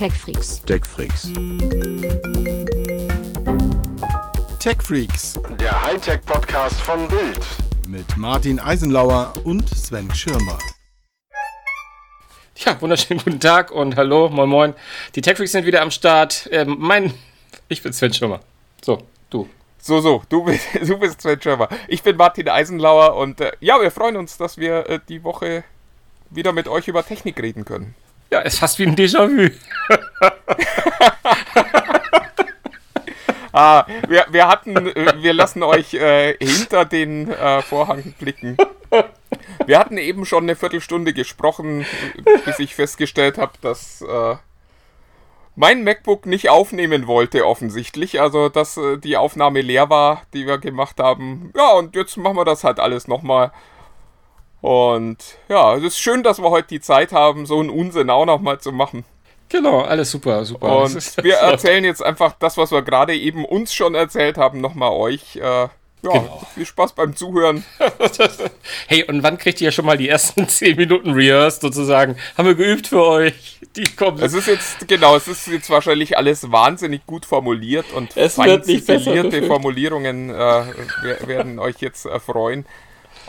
TechFreaks. TechFreaks. TechFreaks Der Hightech-Podcast von Bild. mit Martin Eisenlauer und Sven Schirmer. Ja, wunderschönen guten Tag und hallo, moin moin. Die TechFreaks sind wieder am Start. Ähm, mein, ich bin Sven Schirmer. So, du. So, so, du bist, du bist Sven Schirmer. Ich bin Martin Eisenlauer und äh, ja, wir freuen uns, dass wir äh, die Woche wieder mit euch über Technik reden können. Ja, ist fast wie ein Déjà-vu. Ah, wir, wir hatten, äh, wir lassen euch äh, hinter den äh, Vorhang blicken. Wir hatten eben schon eine Viertelstunde gesprochen, bis ich festgestellt habe, dass äh, mein MacBook nicht aufnehmen wollte offensichtlich. Also, dass äh, die Aufnahme leer war, die wir gemacht haben. Ja, und jetzt machen wir das halt alles nochmal. Und ja, es ist schön, dass wir heute die Zeit haben, so einen Unsinn auch nochmal zu machen. Genau, alles super, super. Und Das ist- wir das- erzählen jetzt einfach das, was wir gerade eben uns schon erzählt haben, nochmal euch. Äh, ja, Genau. viel Spaß beim Zuhören. Hey, und wann kriegt ihr schon mal die ersten 10 Minuten rehearsed sozusagen? Haben wir geübt für euch? Die kommen. Es ist jetzt, genau, es ist jetzt wahrscheinlich alles wahnsinnig gut formuliert und Es fein ziselierte. Formulierungen äh, wer- werden euch jetzt erfreuen.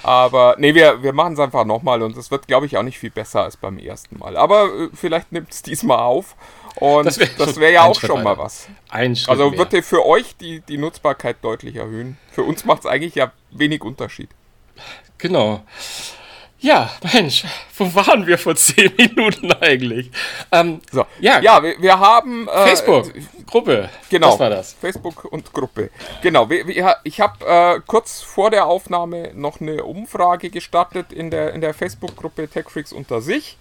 Aber nee, wir, wir machen es einfach nochmal und es wird, glaube ich, auch nicht viel besser als beim ersten Mal. Aber äh, vielleicht nimmt es diesmal auf. Und Das das wär wäre wär ja auch Schritt schon mal was. ein Schritt Also mehr. wird dir für euch die, die Nutzbarkeit deutlich erhöhen. Für uns macht es eigentlich ja wenig Unterschied. Genau. Ja, Mensch, wo waren wir vor 10 Minuten eigentlich? Ähm, So. Ja. ja wir, wir haben äh, Facebook, Gruppe. Genau. Das war das. Facebook und Gruppe. Genau. wir- wir- Ich habe äh, kurz vor der Aufnahme noch eine Umfrage gestartet in der, in der Facebook-Gruppe TechFreaks unter sich.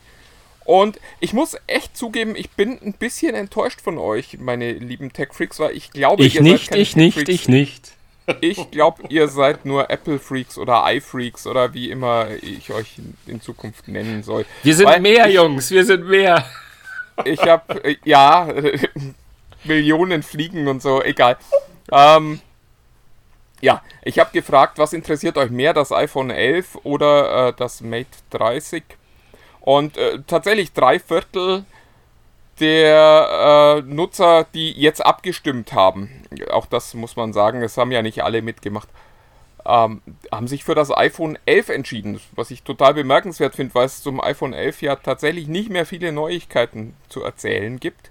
Und ich muss echt zugeben, ich bin ein bisschen enttäuscht von euch, meine lieben TechFreaks, weil ich glaube, Ich ihr seid nicht, keine ich nicht, ich nicht. Ich glaube, ihr seid nur Apple-Freaks oder iFreaks oder wie immer ich euch in, in Zukunft nennen soll. Wir sind Weil mehr, ich, Jungs, wir sind mehr. Ich habe, äh, ja, Millionen Fliegen und so, egal. Ähm, ja, ich habe gefragt, was interessiert euch mehr, das iPhone 11 oder äh, das Mate 30? Und äh, tatsächlich drei Viertel der äh, Nutzer, die jetzt abgestimmt haben, auch das muss man sagen, es haben ja nicht alle mitgemacht, ähm, haben sich für das iPhone 11 entschieden, was ich total bemerkenswert finde, weil es zum iPhone 11 ja tatsächlich nicht mehr viele Neuigkeiten zu erzählen gibt.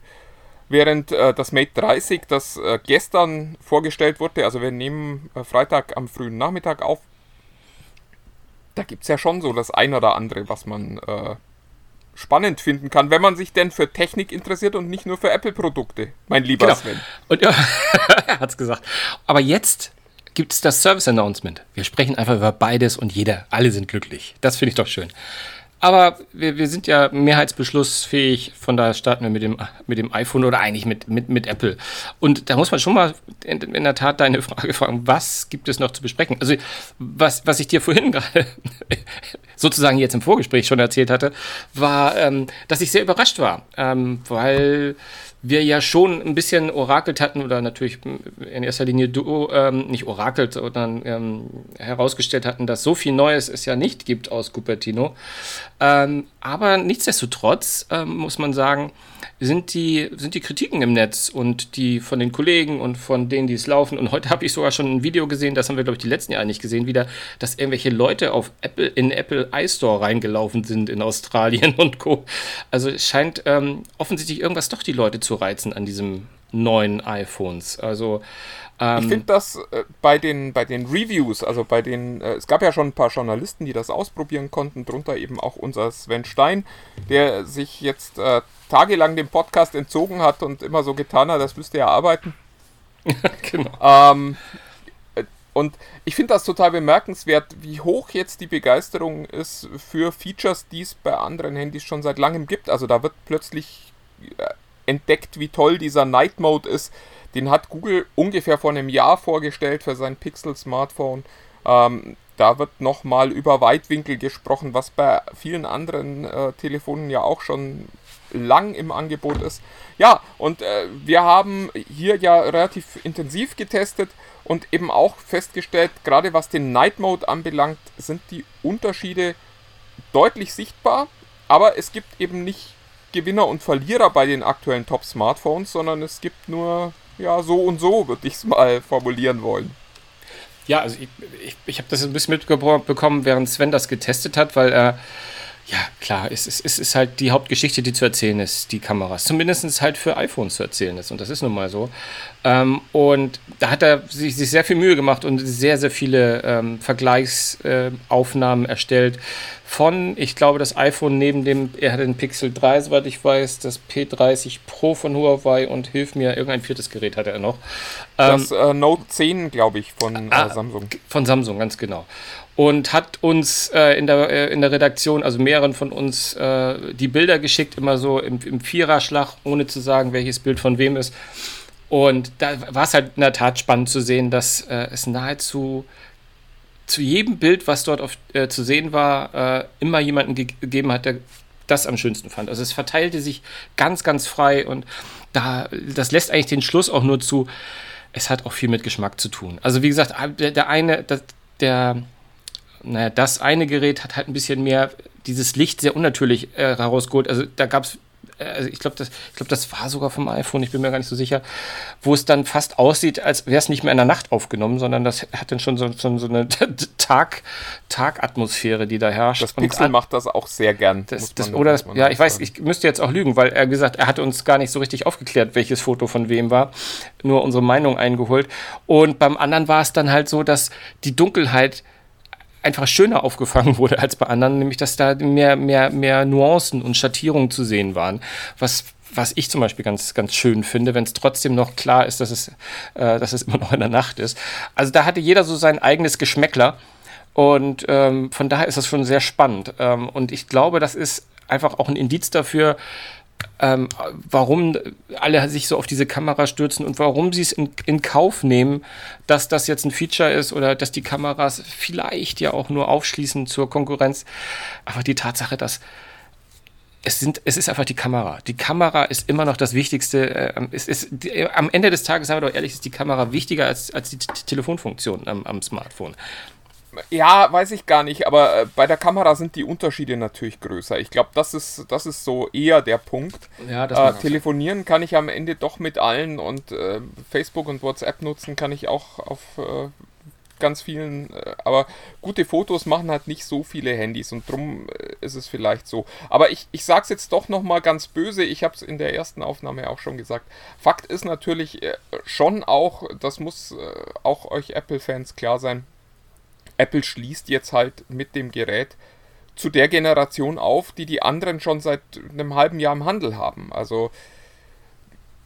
Während äh, das Mate 30, das äh, gestern vorgestellt wurde, also wir nehmen äh, Freitag am frühen Nachmittag auf, da gibt es ja schon so das ein oder andere, was man äh, spannend finden kann, wenn man sich denn für Technik interessiert und nicht nur für Apple-Produkte, mein lieber Genau. Sven. Und ja, er hat's gesagt. Aber jetzt gibt es das Service Announcement. Wir sprechen einfach über beides und jeder, alle sind glücklich. Das finde ich doch schön. Aber wir, wir sind ja mehrheitsbeschlussfähig, von daher starten wir mit dem, mit dem iPhone oder eigentlich mit, mit, mit Apple. Und da muss man schon mal in, in der Tat deine Frage fragen, was gibt es noch zu besprechen? Also, was, was ich dir vorhin gerade sozusagen jetzt im Vorgespräch schon erzählt hatte, war, ähm, dass ich sehr überrascht war, ähm, weil wir ja schon ein bisschen orakelt hatten oder natürlich in erster Linie du, ähm, nicht orakelt, sondern ähm, herausgestellt hatten, dass so viel Neues es ja nicht gibt aus Cupertino. Ähm, aber nichtsdestotrotz ähm, muss man sagen, sind die, sind die Kritiken im Netz und die von den Kollegen und von denen, die es laufen. Und heute habe ich sogar schon ein Video gesehen, das haben wir, glaube ich, die letzten Jahre nicht gesehen, wieder, dass irgendwelche Leute auf Apple, in Apple iStore reingelaufen sind in Australien und Co. Also es scheint ähm, offensichtlich irgendwas doch die Leute zu reizen an diesem neuen iPhones. Also Ich finde das äh, bei, den, bei den Reviews, also bei den, äh, es gab ja schon ein paar Journalisten, die das ausprobieren konnten, drunter eben auch unser Sven Stein, der sich jetzt äh, tagelang dem Podcast entzogen hat und immer so getan hat, das müsste er arbeiten. genau. Ähm, äh, und ich finde das total bemerkenswert, wie hoch jetzt die Begeisterung ist für Features, die es bei anderen Handys schon seit langem gibt. Also da wird plötzlich äh, entdeckt, wie toll dieser Night Mode ist. Den hat Google ungefähr vor einem Jahr vorgestellt für sein Pixel-Smartphone. Ähm, da wird nochmal über Weitwinkel gesprochen, was bei vielen anderen äh, Telefonen ja auch schon lang im Angebot ist. Ja, und äh, wir haben hier ja relativ intensiv getestet und eben auch festgestellt, gerade was den Night Mode anbelangt, sind die Unterschiede deutlich sichtbar, aber es gibt eben nicht Gewinner und Verlierer bei den aktuellen Top-Smartphones, sondern es gibt nur, ja, so und so, würde ich es mal formulieren wollen. Ja, also ich, ich, ich habe das ein bisschen mitbekommen, während Sven das getestet hat, weil er. Äh, ja, klar, es, es, es ist halt die Hauptgeschichte, die zu erzählen ist, die Kameras. Zumindest halt für iPhones zu erzählen ist. Und das ist nun mal so. Ähm, und da hat er sich, sich, sehr viel Mühe gemacht und sehr, sehr viele ähm, Vergleichsaufnahmen äh, erstellt. Von, ich glaube, das iPhone neben dem, er hat den Pixel 3, soweit ich weiß, das P30 Pro von Huawei und hilf mir, irgendein viertes Gerät hatte er noch. Ähm, das äh, Note 10, glaube ich, von äh, ah, Samsung. Von Samsung, ganz genau und hat uns äh, in, der, äh, in der Redaktion, also mehreren von uns, äh, die Bilder geschickt, immer so im, im Viererschlag, ohne zu sagen, welches Bild von wem ist. Und da war es halt in der Tat spannend zu sehen, dass äh, es nahezu zu jedem Bild, was dort auf, äh, zu sehen war, äh, immer jemanden ge gegeben hat, der das am schönsten fand. Also es verteilte sich ganz, ganz frei und da, das lässt eigentlich den Schluss auch nur zu, es hat auch viel mit Geschmack zu tun. Also wie gesagt, der, der eine, der, der naja, das eine Gerät hat halt ein bisschen mehr dieses Licht sehr unnatürlich äh, herausgeholt. Also da gab es, äh, also ich glaube, das, glaub, das war sogar vom iPhone, ich bin mir gar nicht so sicher, wo es dann fast aussieht, als wäre es nicht mehr in der Nacht aufgenommen, sondern das hat dann schon so, so, so eine Tag, Tagatmosphäre, die da herrscht. Das Pixel an, macht das auch sehr gern. Das, das, oder das, ja, ich weiß, ich müsste jetzt auch lügen, weil er gesagt, er hatte uns gar nicht so richtig aufgeklärt, welches Foto von wem war, nur unsere Meinung eingeholt. Und beim anderen war es dann halt so, dass die Dunkelheit einfach schöner aufgefangen wurde als bei anderen, nämlich dass da mehr, mehr, mehr Nuancen und Schattierungen zu sehen waren, was was ich zum Beispiel ganz, ganz schön finde, wenn es trotzdem noch klar ist, dass es, äh, dass es immer noch in der Nacht ist. Also da hatte jeder so sein eigenes Geschmäckler und ähm, von daher ist das schon sehr spannend. Ähm, und ich glaube, das ist einfach auch ein Indiz dafür, ähm, warum alle sich so auf diese Kamera stürzen und warum sie es in, in, Kauf nehmen, dass das jetzt ein Feature ist oder dass die Kameras vielleicht ja auch nur aufschließen zur Konkurrenz. Aber die Tatsache, dass es, sind, es ist einfach die Kamera. Die Kamera ist immer noch das Wichtigste. Äh, es ist, die, am Ende des Tages, sagen wir doch ehrlich, ist die Kamera wichtiger als, als die Telefonfunktion am, am Smartphone. Ja, weiß ich gar nicht, aber äh, bei der Kamera sind die Unterschiede natürlich größer. Ich glaube, das ist, das ist so eher der Punkt. Ja, äh, telefonieren kann ich am Ende doch mit allen und äh, Facebook und WhatsApp nutzen kann ich auch auf äh, ganz vielen, äh, aber gute Fotos machen halt nicht so viele Handys und drum äh, ist es vielleicht so. Aber ich, ich sage es jetzt doch nochmal ganz böse, ich habe es in der ersten Aufnahme auch schon gesagt. Fakt ist natürlich schon auch, das muss auch euch Apple-Fans klar sein, Apple schließt jetzt halt mit dem Gerät zu der Generation auf, die die anderen schon seit einem halben Jahr im Handel haben. Also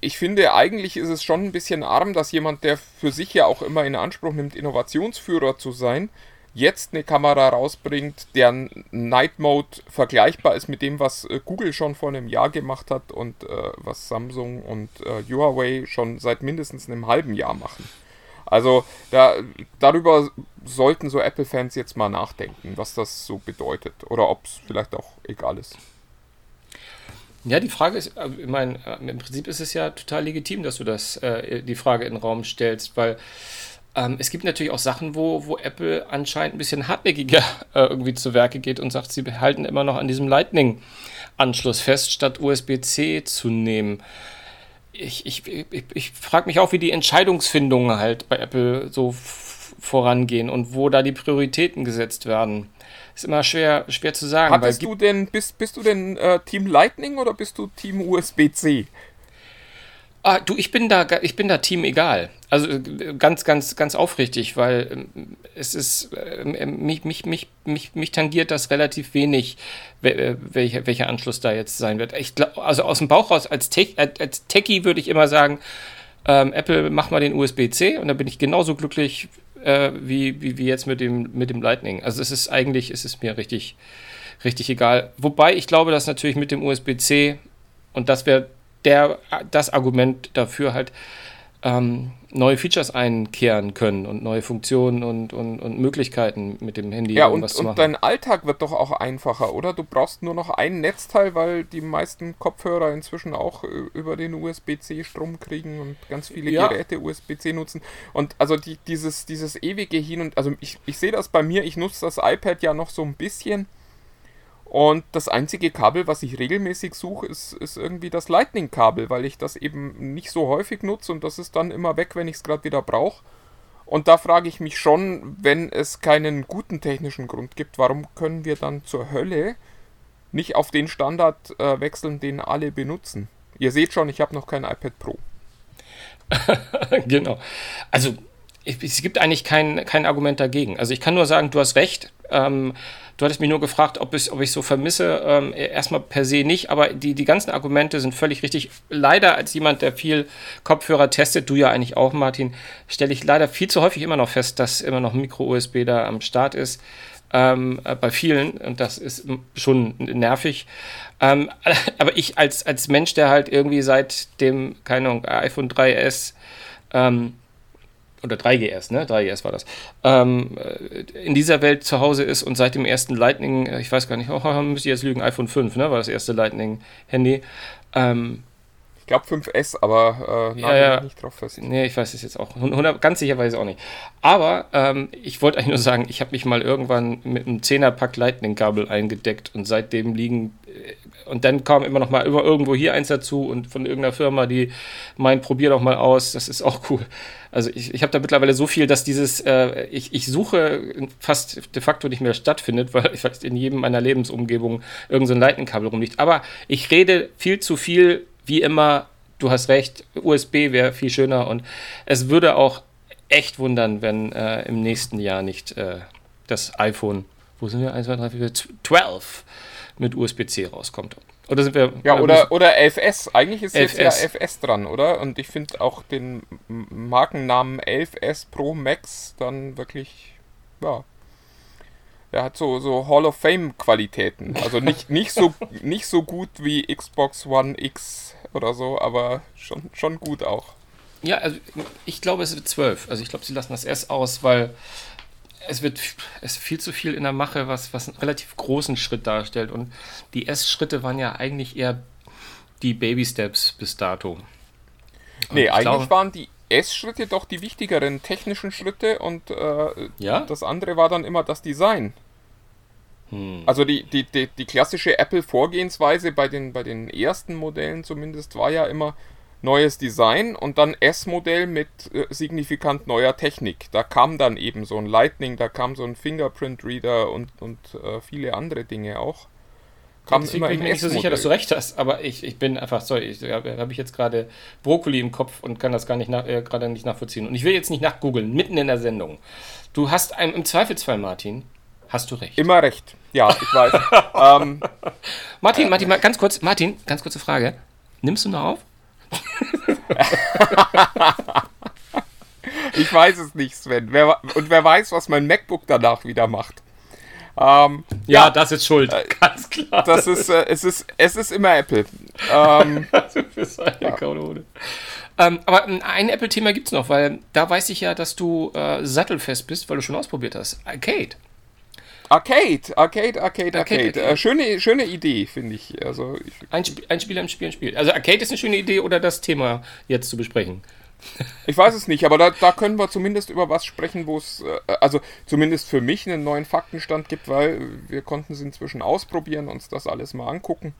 ich finde, eigentlich ist es schon ein bisschen arm, dass jemand, der für sich ja auch immer in Anspruch nimmt, Innovationsführer zu sein, jetzt eine Kamera rausbringt, deren Night Mode vergleichbar ist mit dem, was äh, Google schon vor einem Jahr gemacht hat und äh, was Samsung und äh, Huawei schon seit mindestens einem halben Jahr machen. Also da, darüber sollten so Apple-Fans jetzt mal nachdenken, was das so bedeutet oder ob es vielleicht auch egal ist. Ja, die Frage ist, äh, ich meine, äh, im Prinzip ist es ja total legitim, dass du das, äh, die Frage in den Raum stellst, weil ähm, es gibt natürlich auch Sachen, wo, wo Apple anscheinend ein bisschen hartnäckiger äh, irgendwie zu Werke geht und sagt, sie halten immer noch an diesem Lightning-Anschluss fest, statt USB-C zu nehmen ich, ich, ich, ich frage mich auch, wie die Entscheidungsfindungen halt bei Apple so vorangehen und wo da die Prioritäten gesetzt werden. Ist immer schwer, schwer zu sagen. Hattest du denn, bist, bist du denn äh, Team Lightning oder bist du Team USB-C? Ah, du, ich bin da, ich bin da Team egal. Also äh, ganz, ganz, ganz aufrichtig, weil ähm, es ist, äh, mich, mich, mich, mich, mich tangiert das relativ wenig, äh, welcher, welcher Anschluss da jetzt sein wird. Ich glaub, also aus dem Bauch raus, als, Tech, als Techie würde ich immer sagen, ähm, Apple, mach mal den USB-C und dann bin ich genauso glücklich äh, wie, wie, wie jetzt mit dem, mit dem Lightning. Also es ist eigentlich, es ist mir richtig, richtig egal. Wobei ich glaube, dass natürlich mit dem USB-C und das wäre der, das Argument dafür halt ähm, neue Features einkehren können und neue Funktionen und, und, und Möglichkeiten mit dem Handy ja, und, zu machen. Und dein Alltag wird doch auch einfacher, oder? Du brauchst nur noch ein Netzteil, weil die meisten Kopfhörer inzwischen auch über den USB-C-Strom kriegen und ganz viele ja. Geräte USB-C nutzen. Und also die, dieses, dieses ewige Hin und also ich, ich sehe das bei mir, ich nutze das iPad ja noch so ein bisschen Und das einzige Kabel, was ich regelmäßig suche, ist, ist irgendwie das Lightning-Kabel, weil ich das eben nicht so häufig nutze und das ist dann immer weg, wenn ich es gerade wieder brauche. Und da frage ich mich schon, wenn es keinen guten technischen Grund gibt, warum können wir dann zur Hölle nicht auf den Standard äh, wechseln, den alle benutzen? Ihr seht schon, ich habe noch kein iPad Pro. genau. Also es gibt eigentlich kein, kein Argument dagegen. Also ich kann nur sagen, du hast recht. Ähm, du hattest mich nur gefragt, ob ich, ob ich so vermisse. Ähm, erstmal per se nicht, aber die, die ganzen Argumente sind völlig richtig. Leider als jemand, der viel Kopfhörer testet, du ja eigentlich auch, Martin, stelle ich leider viel zu häufig immer noch fest, dass immer noch Micro-USB da am Start ist. Ähm, äh, bei vielen und das ist schon nervig. Ähm, aber ich als, als Mensch, der halt irgendwie seit dem, keine Ahnung, iPhone 3S ähm, oder 3GS, ne? 3GS war das, ähm, äh, in dieser Welt zu Hause ist und seit dem ersten Lightning, äh, ich weiß gar nicht, oh, müsste ich jetzt lügen, iPhone 5, ne? War das erste Lightning-Handy. Ähm, ich glaube 5S, aber äh, ja, ja. nicht drauf fest. Nee, ich weiß es jetzt auch. 100, ganz sicher weiß ich auch nicht. Aber ähm, ich wollte eigentlich nur sagen, ich habe mich mal irgendwann mit einem 10er-Pack Lightning-Kabel eingedeckt und seitdem liegen. Und dann kam immer noch mal irgendwo hier eins dazu und von irgendeiner Firma, die meint, probier doch mal aus. Das ist auch cool. Also ich, ich habe da mittlerweile so viel, dass dieses, äh, ich, ich suche fast de facto nicht mehr stattfindet, weil fast in jedem meiner Lebensumgebung irgendein so Lightning-Kabel rumliegt. Aber ich rede viel zu viel wie immer, du hast recht, USB wäre viel schöner und es würde auch echt wundern, wenn äh, im nächsten Jahr nicht äh, das iPhone, wo sind wir? 1, 2, 3, 4, 12 mit USB-C rauskommt. Oder sind wir. Ja, oder, oder 11S. Eigentlich ist 11S. jetzt ja 11S dran, oder? Und ich finde auch den Markennamen 11S Pro Max dann wirklich, ja, der hat so, so Hall of Fame-Qualitäten. Also nicht, nicht, so, nicht so gut wie Xbox One X oder so, aber schon, schon gut auch. Ja, also ich glaube, es wird 12. Also ich glaube, sie lassen das S aus, weil es wird es viel zu viel in der Mache, was, was einen relativ großen Schritt darstellt. Und die S-Schritte waren ja eigentlich eher die Baby-Steps bis dato. Und nee, eigentlich glaube, waren die S-Schritte doch die wichtigeren technischen Schritte und äh, ja? das andere war dann immer das Design. Hm. Also die, die, die, die klassische Apple-Vorgehensweise bei den, bei den ersten Modellen zumindest war ja immer neues Design und dann S-Modell mit äh, signifikant neuer Technik. Da kam dann eben so ein Lightning, da kam so ein Fingerprint-Reader und, und äh, viele andere Dinge auch. Kam Deswegen bin ich mir nicht so sicher, dass du recht hast, aber ich, ich bin einfach, sorry, ich, habe hab ich jetzt gerade Brokkoli im Kopf und kann das gar nicht nach, äh, gerade nicht nachvollziehen. Und ich will jetzt nicht nachgoogeln, mitten in der Sendung. Du hast einem, im Zweifelsfall, Martin, hast du recht. Immer recht. Ja, ich weiß. ähm, Martin, Martin, mal ganz kurz, Martin, ganz kurze Frage. Nimmst du noch auf? ich weiß es nicht, Sven. Wer, und wer weiß, was mein MacBook danach wieder macht. Ähm, ja, ja, das ist schuld, äh, ganz klar. Das ist, äh, es, ist, es ist immer Apple. Ähm, du bist eine ja. Kaulode. Ähm, aber ein Apple-Thema gibt es noch, weil da weiß ich ja, dass du äh, sattelfest bist, weil du schon ausprobiert hast. Arcade. Arcade, Arcade, Arcade, Arcade. Arcade. Äh, schöne, schöne Idee, finde ich. Also, ich ein, Sp ein Spiel, ein Spiel, ein Spiel. Also Arcade ist eine schöne Idee oder das Thema jetzt zu besprechen? Ich weiß es nicht, aber da, da können wir zumindest über was sprechen, wo es, äh, also zumindest für mich einen neuen Faktenstand gibt, weil wir konnten es inzwischen ausprobieren, uns das alles mal angucken.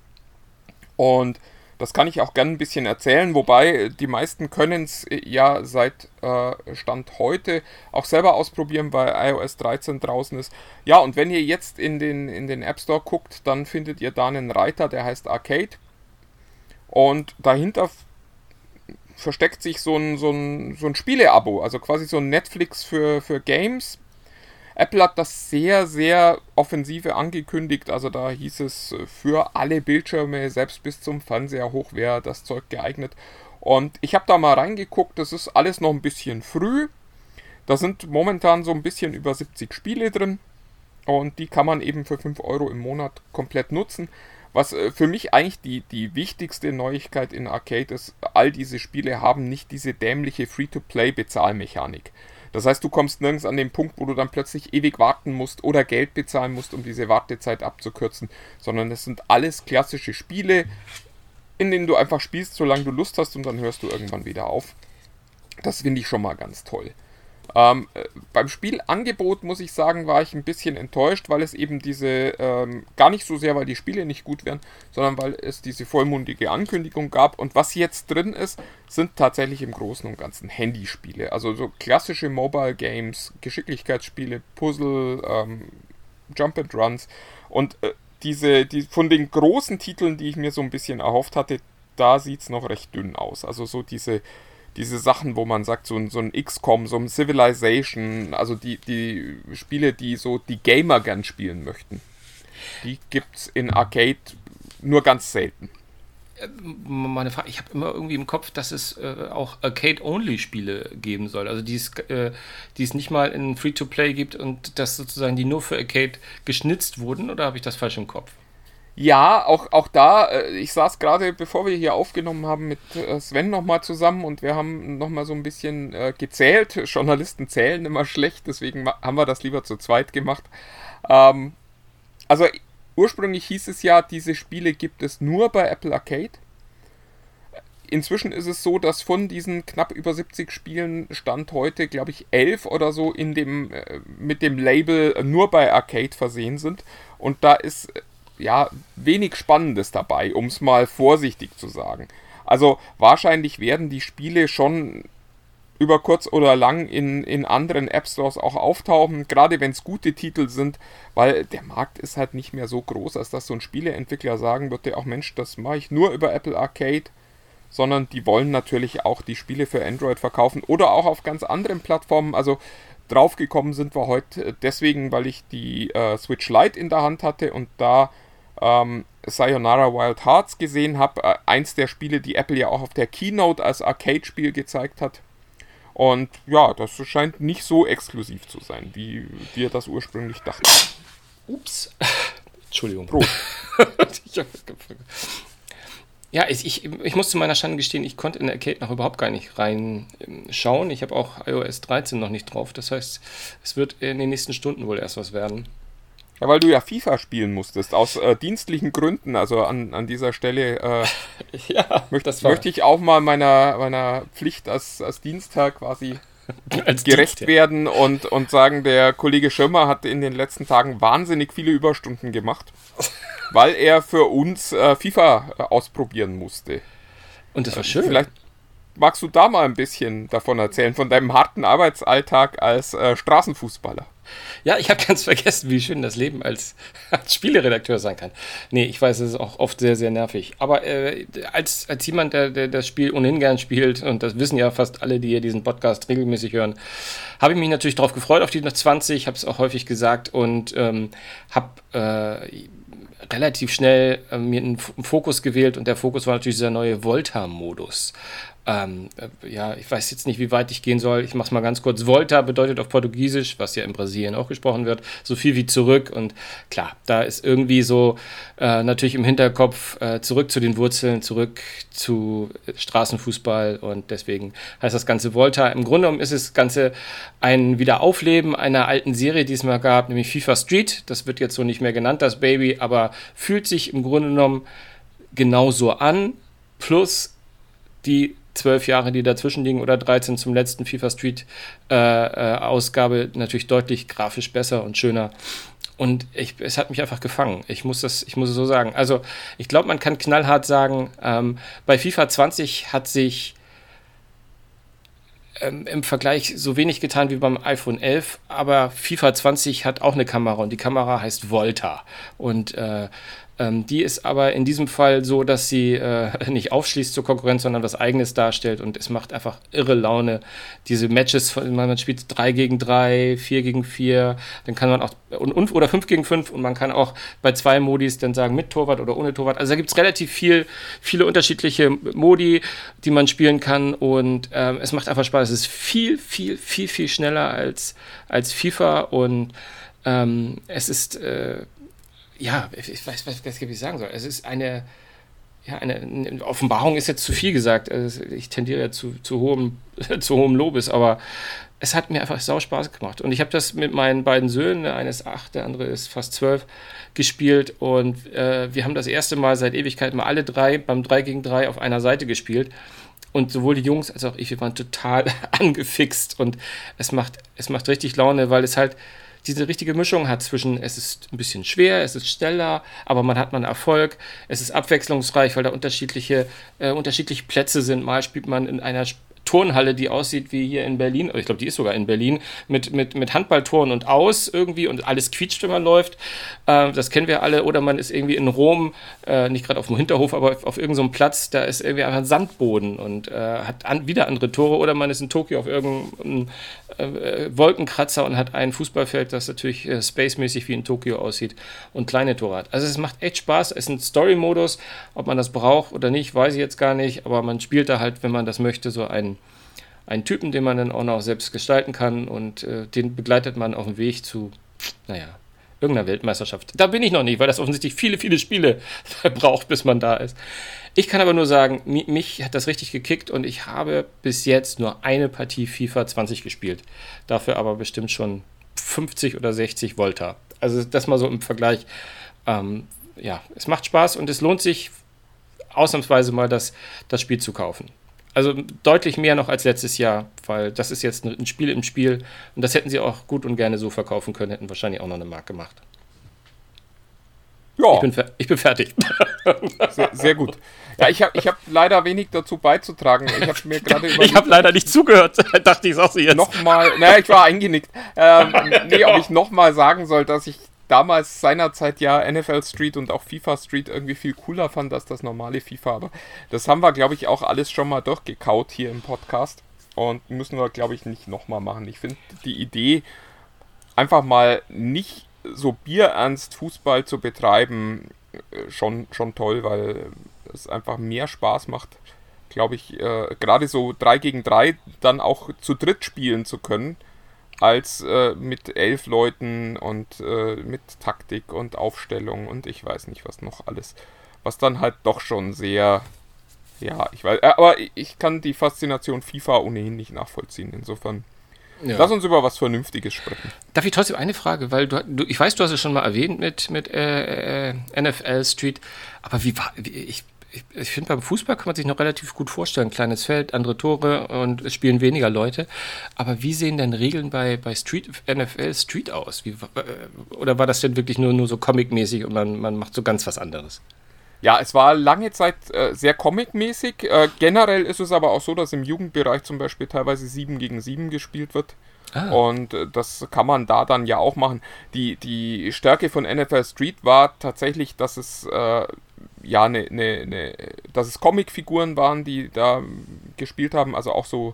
Und das kann ich auch gerne ein bisschen erzählen, wobei die meisten können es ja seit äh, Stand heute auch selber ausprobieren, weil iOS 13 draußen ist. Ja, und wenn ihr jetzt in den, in den App Store guckt, dann findet ihr da einen Reiter, der heißt Arcade. Und dahinter versteckt sich so ein, so ein, so ein Spiele-Abo, also quasi so ein Netflix für, für Games. Apple hat das sehr, sehr offensive angekündigt. Also da hieß es, für alle Bildschirme, selbst bis zum Fernseher hoch wäre das Zeug geeignet. Und ich habe da mal reingeguckt, das ist alles noch ein bisschen früh. Da sind momentan so ein bisschen über 70 Spiele drin. Und die kann man eben für 5 Euro im Monat komplett nutzen. Was äh, für mich eigentlich die, die wichtigste Neuigkeit in Arcade ist, all diese Spiele haben nicht diese dämliche Free-to-Play-Bezahlmechanik. Das heißt, du kommst nirgends an den Punkt, wo du dann plötzlich ewig warten musst oder Geld bezahlen musst, um diese Wartezeit abzukürzen, sondern es sind alles klassische Spiele, in denen du einfach spielst, solange du Lust hast und dann hörst du irgendwann wieder auf. Das finde ich schon mal ganz toll. Ähm, äh, beim Spielangebot muss ich sagen, war ich ein bisschen enttäuscht, weil es eben diese, ähm, gar nicht so sehr, weil die Spiele nicht gut wären, sondern weil es diese vollmundige Ankündigung gab. Und was jetzt drin ist, sind tatsächlich im Großen und Ganzen Handyspiele. Also so klassische Mobile Games, Geschicklichkeitsspiele, Puzzle, ähm, Jump and Runs. Und äh, diese, die, von den großen Titeln, die ich mir so ein bisschen erhofft hatte, da sieht es noch recht dünn aus. Also so diese diese Sachen, wo man sagt, so ein, so ein XCOM, so ein Civilization, also die, die Spiele, die so die Gamer gern spielen möchten, die gibt es in Arcade nur ganz selten. Äh, meine Frage, ich habe immer irgendwie im Kopf, dass es äh, auch Arcade-Only-Spiele geben soll. Also die es, äh, die es nicht mal in Free-to-Play gibt und dass sozusagen die nur für Arcade geschnitzt wurden, oder habe ich das falsch im Kopf? Ja, auch, auch da, äh, ich saß gerade, bevor wir hier aufgenommen haben, mit äh, Sven nochmal zusammen und wir haben nochmal so ein bisschen äh, gezählt. Journalisten zählen immer schlecht, deswegen haben wir das lieber zu zweit gemacht. Ähm, also ursprünglich hieß es ja, diese Spiele gibt es nur bei Apple Arcade. Inzwischen ist es so, dass von diesen knapp über 70 Spielen Stand heute, glaube ich, 11 oder so in dem, mit dem Label nur bei Arcade versehen sind. Und da ist ja, wenig Spannendes dabei, um es mal vorsichtig zu sagen. Also wahrscheinlich werden die Spiele schon über kurz oder lang in, in anderen App Stores auch auftauchen, gerade wenn es gute Titel sind, weil der Markt ist halt nicht mehr so groß, als dass so ein Spieleentwickler sagen würde, auch Mensch, das mache ich nur über Apple Arcade, sondern die wollen natürlich auch die Spiele für Android verkaufen oder auch auf ganz anderen Plattformen. Also draufgekommen sind wir heute deswegen, weil ich die äh, Switch Lite in der Hand hatte und da ähm, Sayonara Wild Hearts gesehen habe. Äh, eins der Spiele, die Apple ja auch auf der Keynote als Arcade-Spiel gezeigt hat. Und ja, das scheint nicht so exklusiv zu sein, wie wir das ursprünglich dachten. Ups. Entschuldigung. Prost. ja, ich, ich, ich muss zu meiner Schande gestehen, ich konnte in der Arcade noch überhaupt gar nicht reinschauen. Ich habe auch iOS 13 noch nicht drauf. Das heißt, es wird in den nächsten Stunden wohl erst was werden. Ja, weil du ja FIFA spielen musstest, aus äh, dienstlichen Gründen. Also an, an dieser Stelle äh, ja, möchte, möchte ich auch mal meiner, meiner Pflicht als, als Dienstag quasi als gerecht Dienst, werden und, und sagen, der Kollege Schirmer hat in den letzten Tagen wahnsinnig viele Überstunden gemacht, weil er für uns äh, FIFA äh, ausprobieren musste. Und das war schön. Vielleicht magst du da mal ein bisschen davon erzählen, von deinem harten Arbeitsalltag als äh, Straßenfußballer. Ja, ich habe ganz vergessen, wie schön das Leben als, als Spieleredakteur sein kann. Nee, ich weiß, es ist auch oft sehr, sehr nervig. Aber äh, als, als jemand, der, der das Spiel ohnehin gern spielt, und das wissen ja fast alle, die hier diesen Podcast regelmäßig hören, habe ich mich natürlich darauf gefreut, auf die 20, habe es auch häufig gesagt und ähm, habe äh, relativ schnell äh, mir einen Fokus gewählt und der Fokus war natürlich dieser neue Volta-Modus. Ähm, äh, ja, ich weiß jetzt nicht, wie weit ich gehen soll. Ich mache es mal ganz kurz. Volta bedeutet auf Portugiesisch, was ja in Brasilien auch gesprochen wird, so viel wie zurück. Und klar, da ist irgendwie so äh, natürlich im Hinterkopf äh, zurück zu den Wurzeln, zurück zu Straßenfußball. Und deswegen heißt das Ganze Volta. Im Grunde genommen ist das Ganze ein Wiederaufleben einer alten Serie, die es mal gab, nämlich FIFA Street. Das wird jetzt so nicht mehr genannt, das Baby, aber fühlt sich im Grunde genommen genauso an. Plus die zwölf Jahre, die dazwischen liegen, oder 13 zum letzten FIFA Street äh, äh, Ausgabe natürlich deutlich grafisch besser und schöner. Und ich, es hat mich einfach gefangen. Ich muss das, ich muss es so sagen. Also ich glaube, man kann knallhart sagen, ähm, bei FIFA 20 hat sich ähm, im Vergleich so wenig getan wie beim iPhone 11, aber FIFA 20 hat auch eine Kamera und die Kamera heißt Volta. Und äh, ähm, die ist aber in diesem Fall so, dass sie äh, nicht aufschließt zur Konkurrenz, sondern was Eigenes darstellt und es macht einfach irre Laune. Diese Matches, man spielt 3 gegen 3, 4 gegen 4, dann kann man auch, und, und, oder 5 gegen 5 und man kann auch bei zwei Modis dann sagen mit Torwart oder ohne Torwart. Also da gibt es relativ viel, viele unterschiedliche Modi, die man spielen kann und ähm, es macht einfach Spaß. Es ist viel, viel, viel, viel schneller als, als FIFA und ähm, es ist äh, ja, ich weiß, was, was ich sagen soll. Es ist eine, ja, eine, eine, Offenbarung ist jetzt zu viel gesagt. Also ich tendiere ja zu, zu, hohem, zu hohem Lobes, aber es hat mir einfach sau Spaß gemacht. Und ich habe das mit meinen beiden Söhnen, der eine ist acht, der andere ist fast zwölf, gespielt. Und äh, wir haben das erste Mal seit Ewigkeit mal alle drei beim 3 gegen 3 auf einer Seite gespielt. Und sowohl die Jungs als auch ich, wir waren total angefixt und es macht, es macht richtig Laune, weil es halt diese richtige Mischung hat zwischen, es ist ein bisschen schwer, es ist schneller, aber man hat man Erfolg, es ist abwechslungsreich, weil da unterschiedliche, äh, unterschiedliche Plätze sind. Mal spielt man in einer Turnhalle, die aussieht wie hier in Berlin, ich glaube, die ist sogar in Berlin, mit, mit, mit Handballtoren und aus irgendwie und alles quietscht, wenn man läuft. Äh, das kennen wir alle. Oder man ist irgendwie in Rom, äh, nicht gerade auf dem Hinterhof, aber auf irgendeinem so Platz, da ist irgendwie einfach ein Sandboden und äh, hat an, wieder andere Tore. Oder man ist in Tokio auf irgendeinem äh, Wolkenkratzer und hat ein Fußballfeld, das natürlich äh, spacemäßig wie in Tokio aussieht und kleine Tore. Also es macht echt Spaß. Es ist ein Story-Modus. Ob man das braucht oder nicht, weiß ich jetzt gar nicht. Aber man spielt da halt, wenn man das möchte, so einen einen Typen, den man dann auch noch selbst gestalten kann und äh, den begleitet man auf dem Weg zu, naja, irgendeiner Weltmeisterschaft. Da bin ich noch nicht, weil das offensichtlich viele, viele Spiele braucht, bis man da ist. Ich kann aber nur sagen, mich hat das richtig gekickt und ich habe bis jetzt nur eine Partie FIFA 20 gespielt. Dafür aber bestimmt schon 50 oder 60 Volta. Also das mal so im Vergleich. Ähm, ja, es macht Spaß und es lohnt sich ausnahmsweise mal das, das Spiel zu kaufen. Also deutlich mehr noch als letztes Jahr, weil das ist jetzt ein Spiel im Spiel und das hätten sie auch gut und gerne so verkaufen können, hätten wahrscheinlich auch noch eine Mark gemacht. Ja. Ich bin, ich bin fertig. Sehr, sehr, gut. Ja, ich habe ich hab leider wenig dazu beizutragen. Ich habe mir gerade Ich habe leider nicht zugehört. Dachte ich, sag's jetzt. Nochmal, naja, ich war eingenickt. Ähm, nee, ob ich nochmal sagen soll, dass ich damals seinerzeit ja NFL Street und auch FIFA Street irgendwie viel cooler fand als das normale FIFA. Aber das haben wir, glaube ich, auch alles schon mal durchgekaut hier im Podcast. Und müssen wir, glaube ich, nicht nochmal machen. Ich finde die Idee, einfach mal nicht so bierernst Fußball zu betreiben, äh, schon, schon toll, weil es einfach mehr Spaß macht, glaube ich, äh, gerade so 3 gegen 3 dann auch zu dritt spielen zu können als äh, mit elf Leuten und äh, mit Taktik und Aufstellung und ich weiß nicht was noch alles. Was dann halt doch schon sehr, ja, ich weiß, äh, aber ich kann die Faszination FIFA ohnehin nicht nachvollziehen. Insofern. Ja. Lass uns über was Vernünftiges sprechen. Darf ich trotzdem eine Frage, weil du, du ich weiß, du hast es schon mal erwähnt mit, mit äh, äh NFL Street, aber wie war, wie, ich ich, ich finde, beim Fußball kann man sich noch relativ gut vorstellen. Kleines Feld, andere Tore und es spielen weniger Leute. Aber wie sehen denn Regeln bei, bei Street, NFL Street aus? Wie, äh, oder war das denn wirklich nur, nur so comic-mäßig und man, man macht so ganz was anderes? Ja, es war lange Zeit äh, sehr comic-mäßig. Äh, generell ist es aber auch so, dass im Jugendbereich zum Beispiel teilweise 7 gegen 7 gespielt wird. Ah. Und äh, das kann man da dann ja auch machen. Die, die Stärke von NFL Street war tatsächlich, dass es äh, ja eine, eine, ne, dass es Comicfiguren waren, die da gespielt haben, also auch so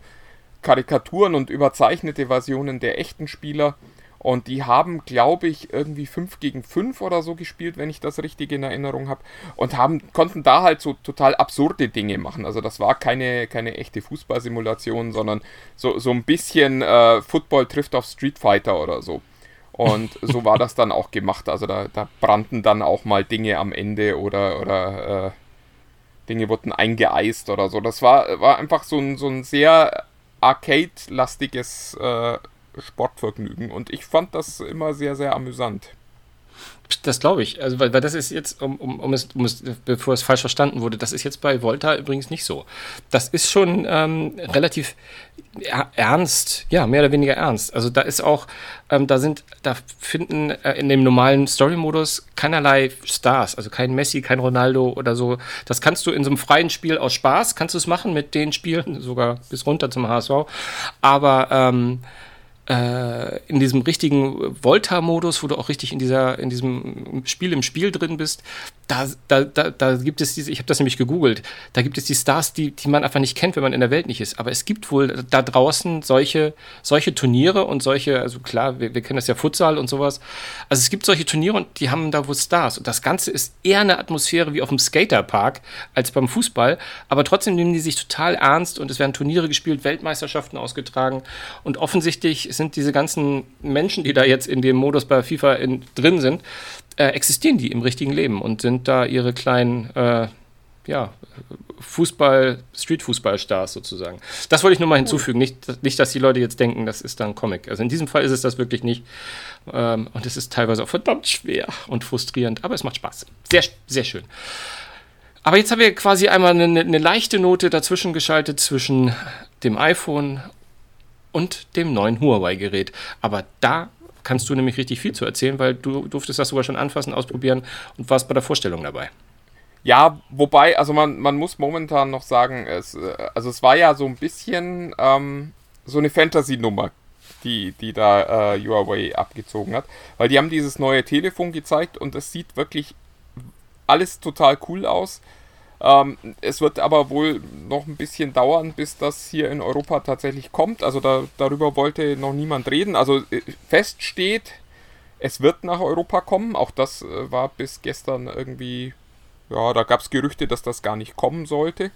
Karikaturen und überzeichnete Versionen der echten Spieler. Und die haben, glaube ich, irgendwie 5 gegen 5 oder so gespielt, wenn ich das richtig in Erinnerung habe. Und haben, konnten da halt so total absurde Dinge machen. Also das war keine, keine echte Fußballsimulation, sondern so, so ein bisschen äh, Football trifft auf Street Fighter oder so. Und so war das dann auch gemacht. Also da, da brannten dann auch mal Dinge am Ende oder, oder äh, Dinge wurden eingeeist oder so. Das war, war einfach so ein, so ein sehr arcade-lastiges äh, Sportvergnügen. Und ich fand das immer sehr, sehr amüsant. Das glaube ich. Also, weil, weil das ist jetzt, um, um, um, es, um es, bevor es falsch verstanden wurde, das ist jetzt bei Volta übrigens nicht so. Das ist schon ähm, relativ ernst, ja, mehr oder weniger ernst. Also da ist auch, ähm, da sind, da finden äh, in dem normalen Story-Modus keinerlei Stars, also kein Messi, kein Ronaldo oder so. Das kannst du in so einem freien Spiel aus Spaß, kannst du es machen mit den Spielen, sogar bis runter zum HSV. Aber ähm, äh, in diesem richtigen Volta-Modus, wo du auch richtig in, dieser, in diesem Spiel im Spiel drin bist, da, da, da, da gibt es diese, ich habe das nämlich gegoogelt, da gibt es die Stars, die, die man einfach nicht kennt, wenn man in der Welt nicht ist. Aber es gibt wohl da draußen solche, solche Turniere und solche, also klar, wir, wir kennen das ja Futsal und sowas. Also es gibt solche Turniere und die haben da wohl Stars. Und das Ganze ist eher eine Atmosphäre wie auf dem Skaterpark als beim Fußball. Aber trotzdem nehmen die sich total ernst und es werden Turniere gespielt, Weltmeisterschaften ausgetragen. Und offensichtlich sind diese ganzen Menschen, die da jetzt in dem Modus bei FIFA in, drin sind, äh, existieren die im richtigen Leben und sind da ihre kleinen, äh, ja, Fußball, Street-Fußball-Stars sozusagen. Das wollte ich nur mal hinzufügen. Nicht, nicht, dass die Leute jetzt denken, das ist dann Comic. Also in diesem Fall ist es das wirklich nicht. Ähm, und es ist teilweise auch verdammt schwer und frustrierend, aber es macht Spaß. Sehr, sehr schön. Aber jetzt haben wir quasi einmal eine, eine leichte Note dazwischen geschaltet zwischen dem iPhone und dem neuen Huawei-Gerät. Aber da kannst du nämlich richtig viel zu erzählen, weil du durftest das sogar schon anfassen, ausprobieren und warst bei der Vorstellung dabei. Ja, wobei, also man, man muss momentan noch sagen, es, äh, also es war ja so ein bisschen ähm, so eine Fantasy-Nummer, die, die da äh, Huawei abgezogen hat. Weil die haben dieses neue Telefon gezeigt und es sieht wirklich alles total cool aus. Ähm, es wird aber wohl noch ein bisschen dauern, bis das hier in Europa tatsächlich kommt. Also da, darüber wollte noch niemand reden. Also äh, fest steht, es wird nach Europa kommen. Auch das äh, war bis gestern irgendwie, ja, da gab es Gerüchte, dass das gar nicht kommen sollte.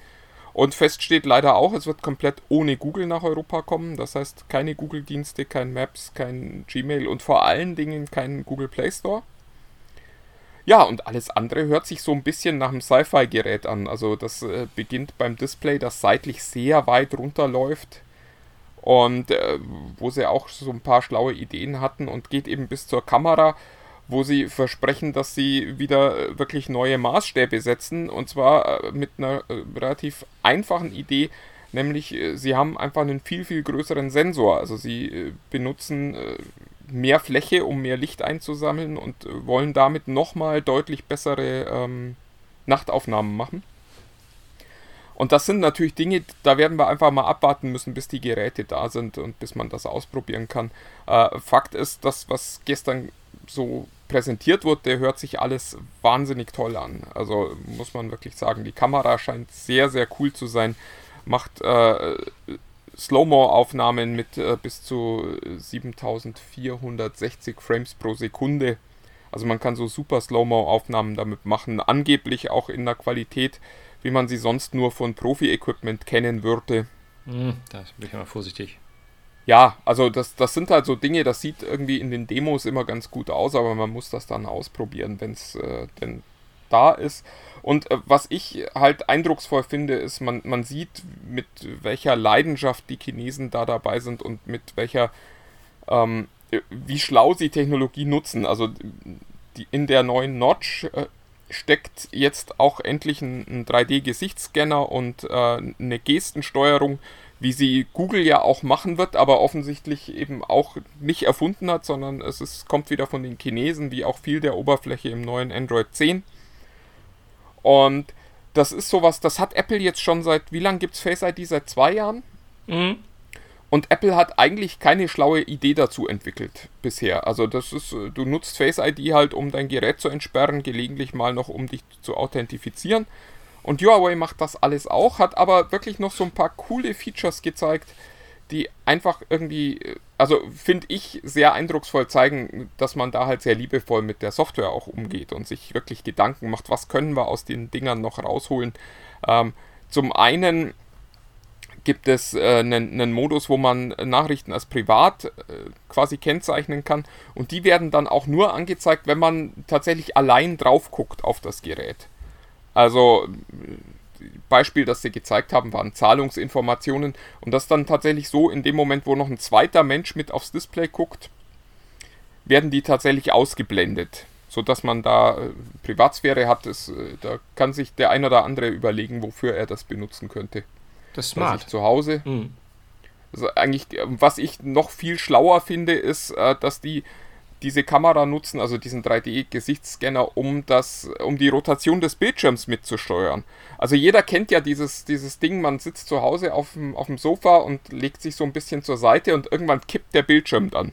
Und fest steht leider auch, es wird komplett ohne Google nach Europa kommen. Das heißt, keine Google-Dienste, kein Maps, kein Gmail und vor allen Dingen kein Google Play Store. Ja, und alles andere hört sich so ein bisschen nach einem Sci-Fi-Gerät an. Also das äh, beginnt beim Display, das seitlich sehr weit runterläuft und äh, wo sie auch so ein paar schlaue Ideen hatten und geht eben bis zur Kamera, wo sie versprechen, dass sie wieder äh, wirklich neue Maßstäbe setzen und zwar äh, mit einer äh, relativ einfachen Idee, nämlich sie haben einfach einen viel, viel größeren Sensor. Also sie benutzen mehr Fläche, um mehr Licht einzusammeln und wollen damit nochmal deutlich bessere ähm, Nachtaufnahmen machen. Und das sind natürlich Dinge, da werden wir einfach mal abwarten müssen, bis die Geräte da sind und bis man das ausprobieren kann. Äh, Fakt ist, das, was gestern so präsentiert wurde, hört sich alles wahnsinnig toll an. Also muss man wirklich sagen, die Kamera scheint sehr, sehr cool zu sein. Macht äh, Slow-Mo-Aufnahmen mit äh, bis zu 7460 Frames pro Sekunde. Also man kann so super Slow-Mo-Aufnahmen damit machen. Angeblich auch in der Qualität, wie man sie sonst nur von Profi-Equipment kennen würde. Hm, da bin ich mal vorsichtig ja, also das, das sind halt so Dinge, das sieht irgendwie in den Demos immer ganz gut aus, aber man muss das dann ausprobieren, wenn es äh, denn da ist. Und äh, was ich halt eindrucksvoll finde, ist, man, man sieht, mit welcher Leidenschaft die Chinesen da dabei sind und mit welcher, ähm, wie schlau sie Technologie nutzen. Also die, in der neuen Notch äh, steckt jetzt auch endlich ein, ein 3D-Gesichtsscanner und äh, eine Gestensteuerung, wie sie Google ja auch machen wird, aber offensichtlich eben auch nicht erfunden hat, sondern es ist, kommt wieder von den Chinesen, wie auch viel der Oberfläche im neuen Android 10. Und das ist sowas, das hat Apple jetzt schon seit, wie lange gibt es Face ID? Seit zwei Jahren? Mhm. Und Apple hat eigentlich keine schlaue Idee dazu entwickelt bisher. Also das ist, du nutzt Face ID halt, um dein Gerät zu entsperren, gelegentlich mal noch, um dich zu authentifizieren. Und Huawei macht das alles auch, hat aber wirklich noch so ein paar coole Features gezeigt, die einfach irgendwie, also finde ich, sehr eindrucksvoll zeigen, dass man da halt sehr liebevoll mit der Software auch umgeht und sich wirklich Gedanken macht, was können wir aus den Dingern noch rausholen. Ähm, zum einen gibt es äh, einen, einen, Modus, wo man Nachrichten als privat äh, quasi kennzeichnen kann und die werden dann auch nur angezeigt, wenn man tatsächlich allein drauf guckt auf das Gerät. Also Beispiel, das sie gezeigt haben, waren Zahlungsinformationen und das dann tatsächlich so, in dem Moment, wo noch ein zweiter Mensch mit aufs Display guckt, werden die tatsächlich ausgeblendet, sodass man da äh, Privatsphäre hat. Das, äh, da kann sich der ein oder andere überlegen, wofür er das benutzen könnte. Das ist smart. Zu Hause. Mhm. Also eigentlich, was ich noch viel schlauer finde, ist, äh, dass die diese Kamera nutzen, also diesen 3D-Gesichtsscanner, um das, um die Rotation des Bildschirms mitzusteuern. Also jeder kennt ja dieses, dieses Ding, man sitzt zu Hause auf dem, auf dem Sofa und legt sich so ein bisschen zur Seite und irgendwann kippt der Bildschirm dann.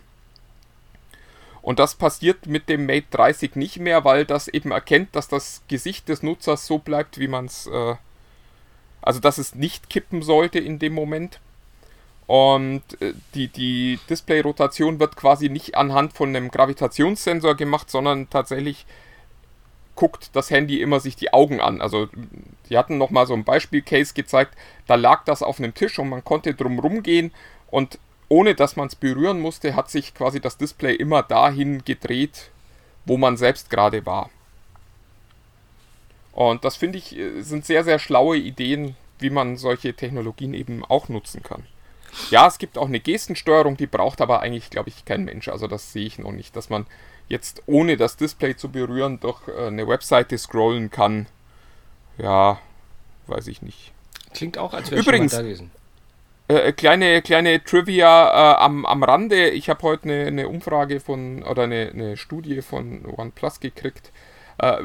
Und das passiert mit dem Mate 30 nicht mehr, weil das eben erkennt, dass das Gesicht des Nutzers so bleibt, wie man es, äh, also dass es nicht kippen sollte in dem Moment. Und äh, die, die Display-Rotation wird quasi nicht anhand von einem Gravitationssensor gemacht, sondern tatsächlich guckt das Handy immer sich die Augen an. Also die hatten nochmal so ein Beispiel-Case gezeigt, da lag das auf einem Tisch und man konnte drum gehen und ohne dass man es berühren musste, hat sich quasi das Display immer dahin gedreht, wo man selbst gerade war. Und das finde ich äh, sind sehr, sehr schlaue Ideen, wie man solche Technologien eben auch nutzen kann. Ja, es gibt auch eine Gestensteuerung, die braucht aber eigentlich, glaube ich, kein Mensch. Also das sehe ich noch nicht, dass man jetzt ohne das Display zu berühren durch äh, eine Webseite scrollen kann. ja, weiß ich nicht. Klingt auch, als wäre Übrigens, schon mal da gewesen. Äh, kleine, kleine Trivia äh, am, am Rande. Ich habe heute eine, eine Umfrage von oder eine, eine Studie von OnePlus gekriegt. Äh,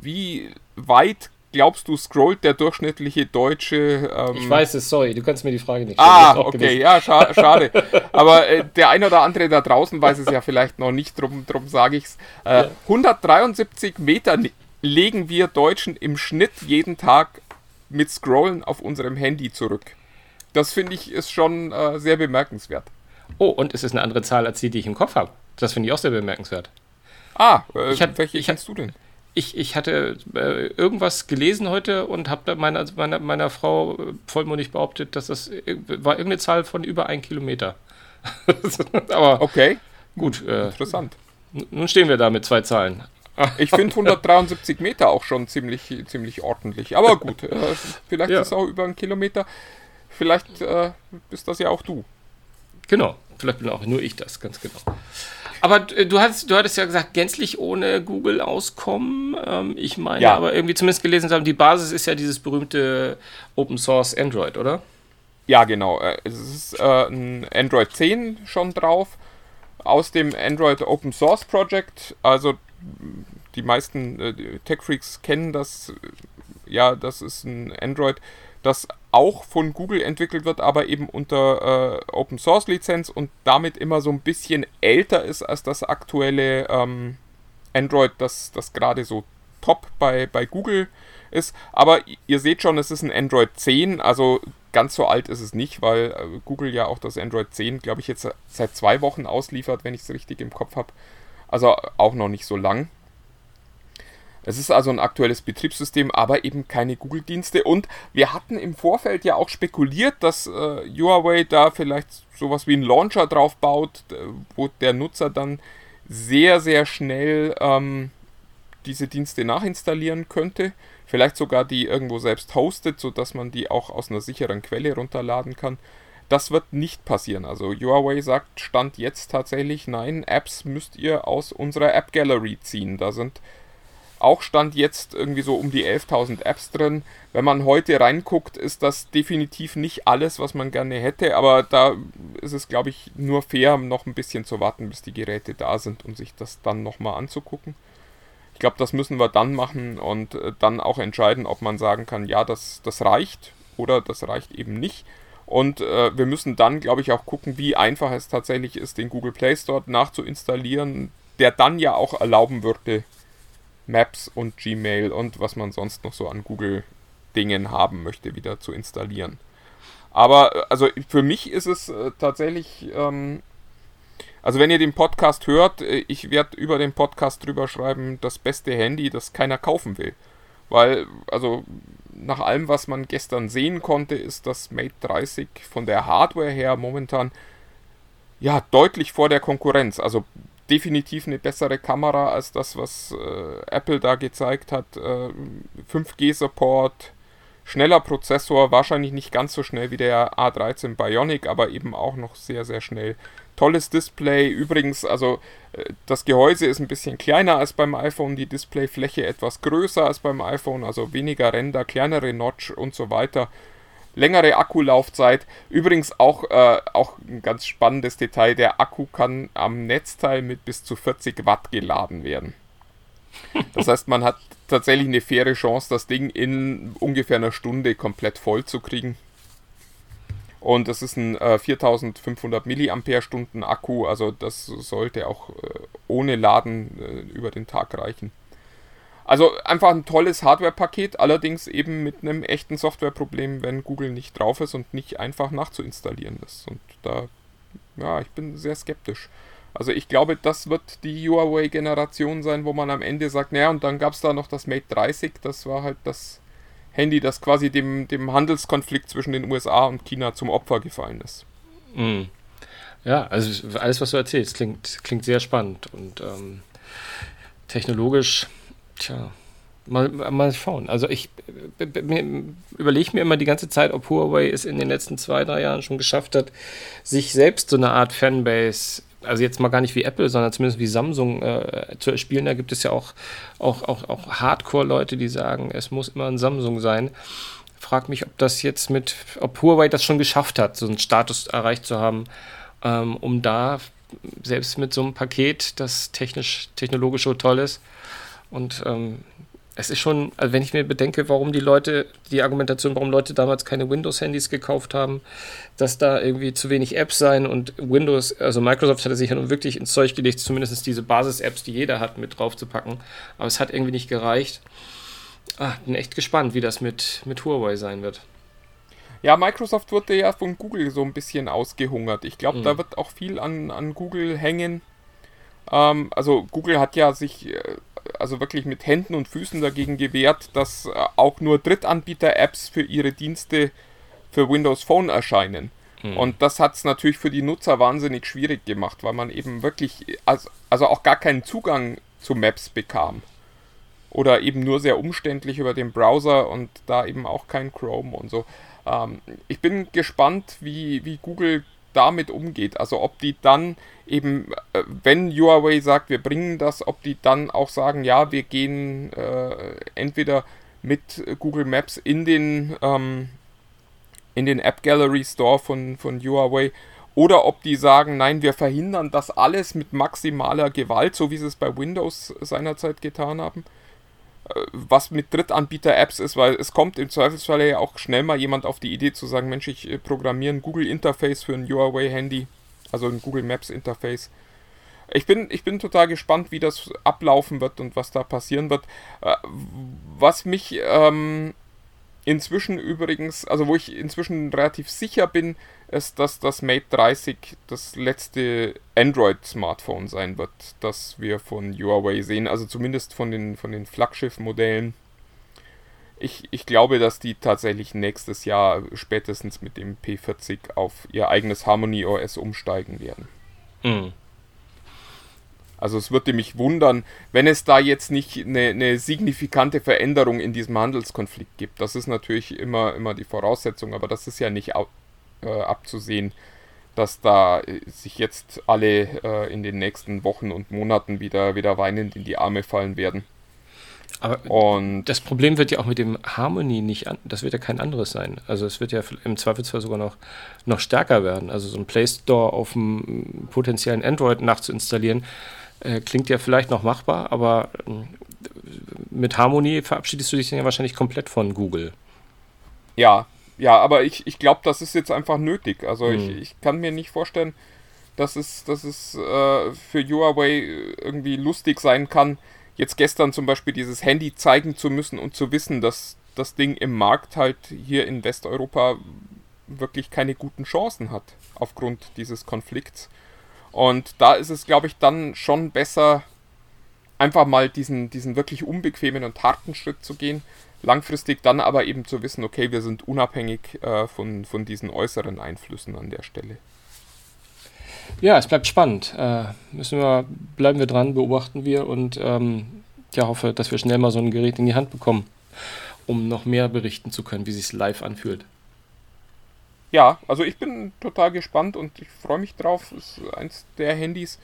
wie weit glaubst du, scrollt der durchschnittliche Deutsche? Ähm ich weiß es, sorry, du kannst mir die Frage nicht stellen. Ah, okay, gewesen. ja, scha schade. Aber äh, der ein oder andere da draußen weiß es ja vielleicht noch nicht, drum, drum sage ich es. Äh, ja. 173 Meter legen wir Deutschen im Schnitt jeden Tag mit Scrollen auf unserem Handy zurück. Das finde ich ist schon äh, sehr bemerkenswert. Oh, und es ist eine andere Zahl als die, die ich im Kopf habe. Das finde ich auch sehr bemerkenswert. Ah, äh, ich hab, welche ich kennst du denn? Ich, ich hatte äh, irgendwas gelesen heute und habe meiner, meiner, meiner Frau vollmundig behauptet, dass das war irgendeine Zahl von über ein Kilometer. Aber okay, gut. Äh, Interessant. Nun stehen wir da mit zwei Zahlen. Ich finde 173 Meter auch schon ziemlich, ziemlich ordentlich. Aber gut, äh, vielleicht ja. ist es auch über einen Kilometer. Vielleicht äh, bist das ja auch du. Genau, vielleicht bin auch nur ich das, ganz genau. Aber äh, du, hast, du hattest ja gesagt, gänzlich ohne Google auskommen. Ähm, ich meine ja. aber irgendwie zumindest gelesen zu haben, die Basis ist ja dieses berühmte Open Source Android, oder? Ja, genau. Äh, es ist äh, ein Android 10 schon drauf. Aus dem Android Open Source Project. Also die meisten äh, Tech-Freaks kennen das. Ja, das ist ein Android, das auch von Google entwickelt wird, aber eben unter äh, Open Source Lizenz und damit immer so ein bisschen älter ist als das aktuelle ähm, Android, das, das gerade so top bei, bei Google ist. Aber ihr seht schon, es ist ein Android 10, also ganz so alt ist es nicht, weil äh, Google ja auch das Android 10, glaube ich, jetzt seit zwei Wochen ausliefert, wenn ich es richtig im Kopf habe. Also auch noch nicht so lang. Es ist also ein aktuelles Betriebssystem, aber eben keine Google-Dienste. Und wir hatten im Vorfeld ja auch spekuliert, dass äh, Huawei da vielleicht sowas wie einen Launcher drauf baut, wo der Nutzer dann sehr, sehr schnell ähm, diese Dienste nachinstallieren könnte. Vielleicht sogar die irgendwo selbst hostet, sodass man die auch aus einer sicheren Quelle runterladen kann. Das wird nicht passieren. Also Huawei sagt, stand jetzt tatsächlich, nein, Apps müsst ihr aus unserer App Gallery ziehen. Da sind auch stand jetzt irgendwie so um die 11.000 Apps drin. Wenn man heute reinguckt, ist das definitiv nicht alles, was man gerne hätte, aber da ist es, glaube ich, nur fair, noch ein bisschen zu warten, bis die Geräte da sind und sich das dann nochmal anzugucken. Ich glaube, das müssen wir dann machen und äh, dann auch entscheiden, ob man sagen kann, ja, das, das reicht oder das reicht eben nicht. Und äh, wir müssen dann, glaube ich, auch gucken, wie einfach es tatsächlich ist, den Google Play Store nachzuinstallieren, der dann ja auch erlauben würde, Maps und Gmail und was man sonst noch so an Google-Dingen haben möchte, wieder zu installieren. Aber äh, also für mich ist es äh, tatsächlich, ähm, also wenn ihr den Podcast hört, äh, ich werde über den Podcast drüber schreiben, das beste Handy, das keiner kaufen will. Weil, also nach allem, was man gestern sehen konnte, ist das Mate 30 von der Hardware her momentan ja deutlich vor der Konkurrenz. Also definitiv eine bessere Kamera als das, was äh, Apple da gezeigt hat. Äh, 5G-Support, schneller Prozessor, wahrscheinlich nicht ganz so schnell wie der A13 Bionic, aber eben auch noch sehr, sehr schnell. Tolles Display. Übrigens, also äh, das Gehäuse ist ein bisschen kleiner als beim iPhone, die Displayfläche etwas größer als beim iPhone, also weniger Ränder, kleinere Notch und so weiter längere Akkulaufzeit. Übrigens auch, äh, auch ein ganz spannendes Detail, der Akku kann am Netzteil mit bis zu 40 Watt geladen werden. Das heißt, man hat tatsächlich eine faire Chance, das Ding in ungefähr einer Stunde komplett voll zu kriegen. Und es ist ein äh, 4500 mAh Akku, also das sollte auch äh, ohne Laden äh, über den Tag reichen. Also einfach ein tolles Hardware-Paket, allerdings eben mit einem echten Softwareproblem, wenn Google nicht drauf ist und nicht einfach nachzuinstallieren ist. Und da, ja, ich bin sehr skeptisch. Also ich glaube, das wird die Huawei-Generation sein, wo man am Ende sagt, naja, und dann gab es da noch das Mate 30, das war halt das Handy, das quasi dem, dem Handelskonflikt zwischen den USA und China zum Opfer gefallen ist. Mhm. Ja, also alles, was du erzählst, klingt, klingt sehr spannend und ähm, technologisch Tja, mal, mal schauen. Also ich überlege mir immer die ganze Zeit, ob Huawei es in den letzten zwei, drei Jahren schon geschafft hat, sich selbst so eine Art Fanbase also jetzt mal gar nicht wie Apple, sondern zumindest wie Samsung äh, zu erspielen. Da gibt es ja auch, auch, auch, auch Hardcore-Leute, die sagen, es muss immer ein Samsung sein. Frag mich, ob das jetzt mit, ob Huawei das schon geschafft hat, so einen Status erreicht zu haben, ähm, um da selbst mit so einem Paket, das technisch, technologisch so toll ist und ähm, es ist schon, also wenn ich mir bedenke, warum die Leute, die Argumentation, warum Leute damals keine Windows-Handys gekauft haben, dass da irgendwie zu wenig Apps seien und Windows, also Microsoft hatte sich ja nun wirklich ins Zeug gelegt, zumindest diese Basis-Apps, die jeder hat, mit drauf zu packen. Aber es hat irgendwie nicht gereicht. Ah, bin echt gespannt, wie das mit, mit Huawei sein wird. Ja, Microsoft wurde ja von Google so ein bisschen ausgehungert. Ich glaube, mhm. da wird auch viel an, an Google hängen. Ähm, also Google hat ja sich äh, also wirklich mit Händen und Füßen dagegen gewehrt, dass äh, auch nur Drittanbieter-Apps für ihre Dienste für Windows Phone erscheinen. Hm. Und das hat es natürlich für die Nutzer wahnsinnig schwierig gemacht, weil man eben wirklich, also, also auch gar keinen Zugang zu Maps bekam. Oder eben nur sehr umständlich über den Browser und da eben auch kein Chrome und so. Ähm, ich bin gespannt, wie, wie Google damit umgeht. Also ob die dann eben, äh, wenn Huawei sagt, wir bringen das, ob die dann auch sagen, ja, wir gehen äh, entweder mit Google Maps in den, ähm, in den App Gallery Store von, von Huawei oder ob die sagen, nein, wir verhindern das alles mit maximaler Gewalt, so wie sie es bei Windows seinerzeit getan haben was mit Drittanbieter-Apps ist, weil es kommt im Zweifelsfall ja auch schnell mal jemand auf die Idee zu sagen, Mensch, ich äh, programmiere ein Google-Interface für ein Huawei-Handy, also ein Google Maps-Interface. Ich bin, ich bin total gespannt, wie das ablaufen wird und was da passieren wird. Äh, was mich ähm, inzwischen übrigens, also wo ich inzwischen relativ sicher bin, ist, dass das Mate 30 das letzte Android-Smartphone sein wird, das wir von Huawei sehen, also zumindest von den, von den Flaggschiff-Modellen. Ich, ich glaube, dass die tatsächlich nächstes Jahr spätestens mit dem P40 auf ihr eigenes Harmony OS umsteigen werden. Mhm. Also es würde mich wundern, wenn es da jetzt nicht eine, eine, signifikante Veränderung in diesem Handelskonflikt gibt. Das ist natürlich immer, immer die Voraussetzung, aber das ist ja nicht äh, abzusehen, dass da äh, sich jetzt alle äh, in den nächsten Wochen und Monaten wieder, wieder weinend in die Arme fallen werden. Aber und das Problem wird ja auch mit dem Harmony nicht, an, das wird ja kein anderes sein. Also es wird ja im Zweifelsfall sogar noch, noch stärker werden. Also so ein Play Store auf dem potenziellen Android nachzuinstallieren, äh, klingt ja vielleicht noch machbar, aber äh, mit Harmony verabschiedest du dich dann ja wahrscheinlich komplett von Google. Ja, ja, aber ich, ich glaube, das ist jetzt einfach nötig. Also hm. ich, ich kann mir nicht vorstellen, dass es, dass es äh, für Huawei irgendwie lustig sein kann, jetzt gestern zum Beispiel dieses Handy zeigen zu müssen und zu wissen, dass das Ding im Markt halt hier in Westeuropa wirklich keine guten Chancen hat aufgrund dieses Konflikts. Und da ist es, glaube ich, dann schon besser, einfach mal diesen, diesen wirklich unbequemen und harten Schritt zu gehen. Langfristig dann aber eben zu wissen, okay, wir sind unabhängig äh, von, von diesen äußeren Einflüssen an der Stelle. Ja, es bleibt spannend. Äh, müssen wir, bleiben wir dran, beobachten wir und ähm, ja, hoffe, dass wir schnell mal so ein Gerät in die Hand bekommen, um noch mehr berichten zu können, wie sich es live anfühlt ja, also ich bin total gespannt und ich freue mich drauf. Es ist eins der Handys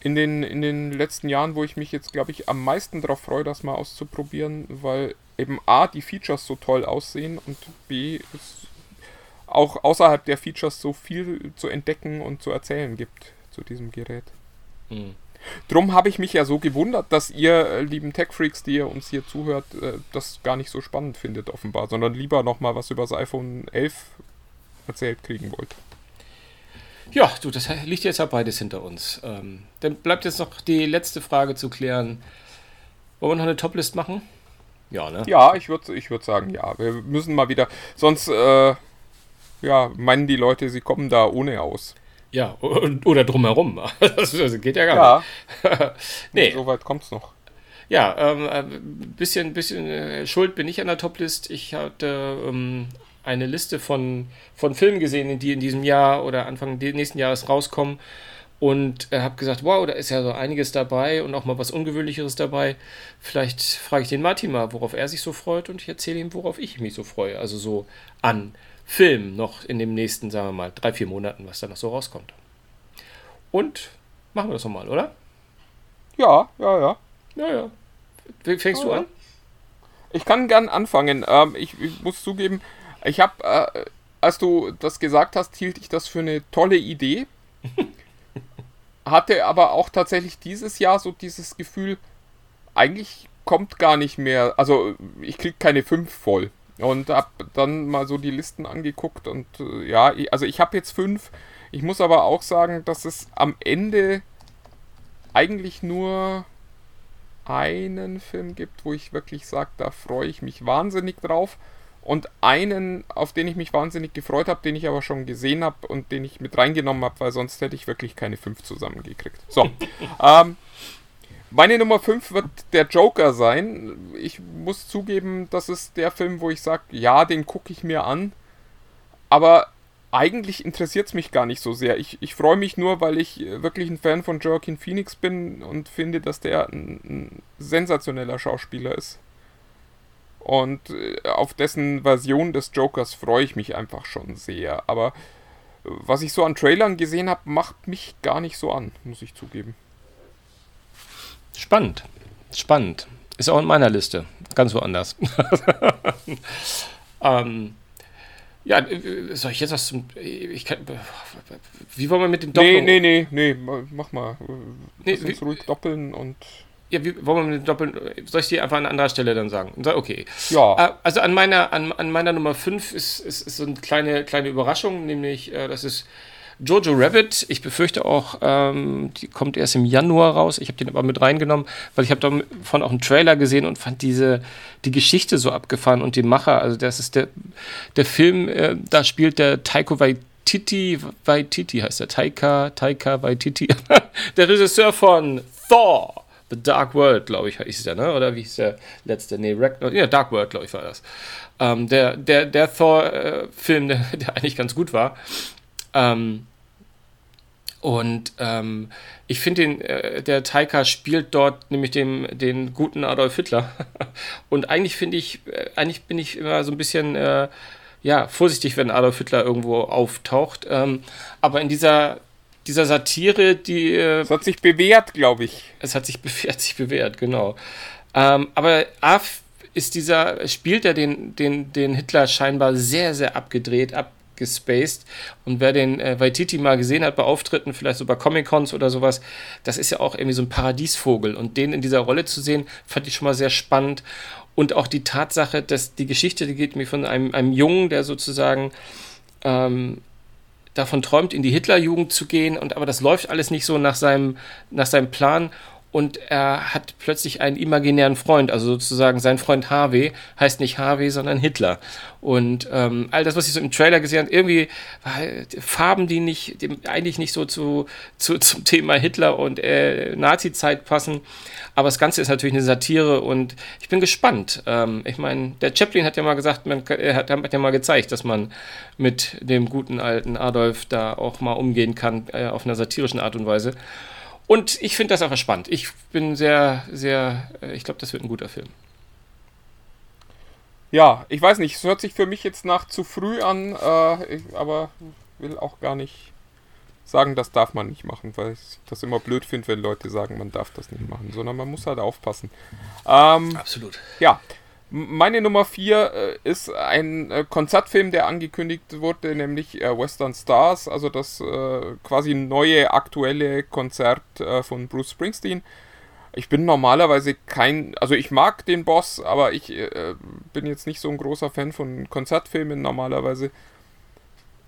in den, in den letzten Jahren, wo ich mich jetzt, glaube ich, am meisten darauf freue, das mal auszuprobieren, weil eben A, die Features so toll aussehen und B, es auch außerhalb der Features so viel zu entdecken und zu erzählen gibt zu diesem Gerät. Mhm. Drum habe ich mich ja so gewundert, dass ihr, äh, lieben Tech-Freaks, die ihr uns hier zuhört, äh, das gar nicht so spannend findet, offenbar, sondern lieber nochmal was über das iPhone 11 erzählt kriegen wollt. Ja, du, das liegt jetzt ja beides hinter uns. Ähm, dann bleibt jetzt noch die letzte Frage zu klären. Wollen wir noch eine Toplist machen? Ja, ne? Ja, ich würde ich würd sagen, ja. Wir müssen mal wieder. Sonst, äh, ja, meinen die Leute, sie kommen da ohne aus. Ja, oder drumherum. Das geht ja gar ja. nicht. nee. So weit kommt es noch. Ja, ähm, ein äh, bisschen, bisschen äh, schuld bin ich an der Toplist. Ich hatte ähm, eine Liste von, von Filmen gesehen, die in diesem Jahr oder Anfang nächsten Jahres rauskommen und äh, habe gesagt, wow, da ist ja so einiges dabei und auch mal was Ungewöhnlicheres dabei. Vielleicht frage ich den Martin mal, worauf er sich so freut und ich erzähle ihm, worauf ich mich so freue. Also so an Filmen noch in dem nächsten, sagen wir mal, drei, vier Monaten, was da noch so rauskommt. Und machen wir das nochmal, oder? Ja, ja, ja. Ja, ja. Fängst Ja, du an? Ich kann gern anfangen. Ähm, ich, ich muss zugeben, ich habe, äh, als du das gesagt hast, hielt ich das für eine tolle Idee. Hatte aber auch tatsächlich dieses Jahr so dieses Gefühl, eigentlich kommt gar nicht mehr, also ich krieg keine 5 voll. Und hab dann mal so die Listen angeguckt und äh, ja, also ich habe jetzt 5. Ich muss aber auch sagen, dass es am Ende eigentlich nur einen Film gibt, wo ich wirklich sage, da freue ich mich wahnsinnig drauf. Und einen, auf den ich mich wahnsinnig gefreut habe, den ich aber schon gesehen habe und den ich mit reingenommen habe, weil sonst hätte ich wirklich keine fünf zusammengekriegt. So. ähm, meine Nummer 5 wird der Joker sein. Ich muss zugeben, das ist der Film, wo ich sage, ja, den gucke ich mir an. Aber eigentlich interessiert es mich gar nicht so sehr. Ich, ich freue mich nur, weil ich äh, wirklich ein Fan von Joaquin Phoenix bin und finde, dass der ein, ein sensationeller Schauspieler ist. Und äh, auf dessen Version des Jokers freue ich mich einfach schon sehr. Aber äh, was ich so an Trailern gesehen habe, macht mich gar nicht so an, muss ich zugeben. Spannend. Spannend. Ist auch in meiner Liste. Ganz woanders. ähm, ja, äh, soll ich jetzt was zum. Ich kann, wie wollen wir mit dem Nee, Doppeln? nee, nee, nee, mach mal. Nee, Lass uns ruhig doppeln und. Ja, wie wollen wir Doppeln. Soll ich die einfach an anderer Stelle dann sagen? Sag, Okay. Ja. Äh, Also an meiner, an, an meiner Nummer 5 ist, ist, ist so eine kleine, kleine Überraschung, nämlich äh, das ist Jojo Rabbit. Ich befürchte auch, ähm, die kommt erst im Januar raus. Ich habe den aber mit reingenommen, weil ich habe davon auch einen Trailer gesehen und fand diese die Geschichte so abgefahren und den Macher. Also das ist der, der Film, äh, da spielt der Taiko Waititi, Waititi heißt der, Taika, Taika Waititi, der Regisseur von Thor. The Dark World, glaube ich, hieß der, ne? Oder wie hieß der letzte? Nee, Ragnarok, ja, Dark World, glaube ich, war das. Ähm, der der, der Thor-Film, der, der eigentlich ganz gut war. Ähm, und ähm, ich finde, äh, der Taika spielt dort nämlich dem, den guten Adolf Hitler. Und eigentlich finde ich, äh, eigentlich bin ich immer so ein bisschen äh, ja, vorsichtig, wenn Adolf Hitler irgendwo auftaucht. Ähm, aber in dieser, dieser Satire, die äh, Das hat sich bewährt, glaube ich. es hat sich, hat sich bewährt, genau. Ähm, aber A ist dieser, spielt er den, den, den Hitler scheinbar sehr, sehr abgedreht, abgespaced. Und wer den äh, Waititi mal gesehen hat bei Auftritten, vielleicht so bei Comic-Cons oder sowas, das ist ja auch irgendwie so ein Paradiesvogel. Und den in dieser Rolle zu sehen, fand ich schon mal sehr spannend. Und auch die Tatsache, dass die Geschichte, die geht mir von einem, einem Jungen, der sozusagen ähm, davon träumt, in die Hitlerjugend zu gehen, und aber das läuft alles nicht so nach seinem, nach seinem Plan. Und er hat plötzlich einen imaginären Freund, also sozusagen sein Freund Harvey heißt nicht Harvey, sondern Hitler. Und ähm, all das, was ich so im Trailer gesehen habe, irgendwie äh, Farben, die nicht, die eigentlich nicht so zu, zu, zum Thema Hitler und äh, Nazi-Zeit passen. Aber das Ganze ist natürlich eine Satire und ich bin gespannt. Ähm, ich meine, der Chaplin hat ja mal gesagt, man, er hat, hat ja mal gezeigt, dass man mit dem guten alten Adolf da auch mal umgehen kann, äh, auf einer satirischen Art und Weise. Und ich finde das einfach spannend. Ich bin sehr, sehr, äh, ich glaube, das wird ein guter Film. Ja, ich weiß nicht, es hört sich für mich jetzt nach zu früh an, äh, ich, aber will auch gar nicht sagen, das darf man nicht machen, weil ich das immer blöd finde, wenn Leute sagen, man darf das nicht machen, sondern man muss halt aufpassen. Ähm, Absolut. ja, meine Nummer 4 äh, ist ein äh, Konzertfilm, der angekündigt wurde, nämlich äh, Western Stars, also das äh, quasi neue aktuelle Konzert äh, von Bruce Springsteen. Ich bin normalerweise kein, also ich mag den Boss, aber ich äh, bin jetzt nicht so ein großer Fan von Konzertfilmen normalerweise.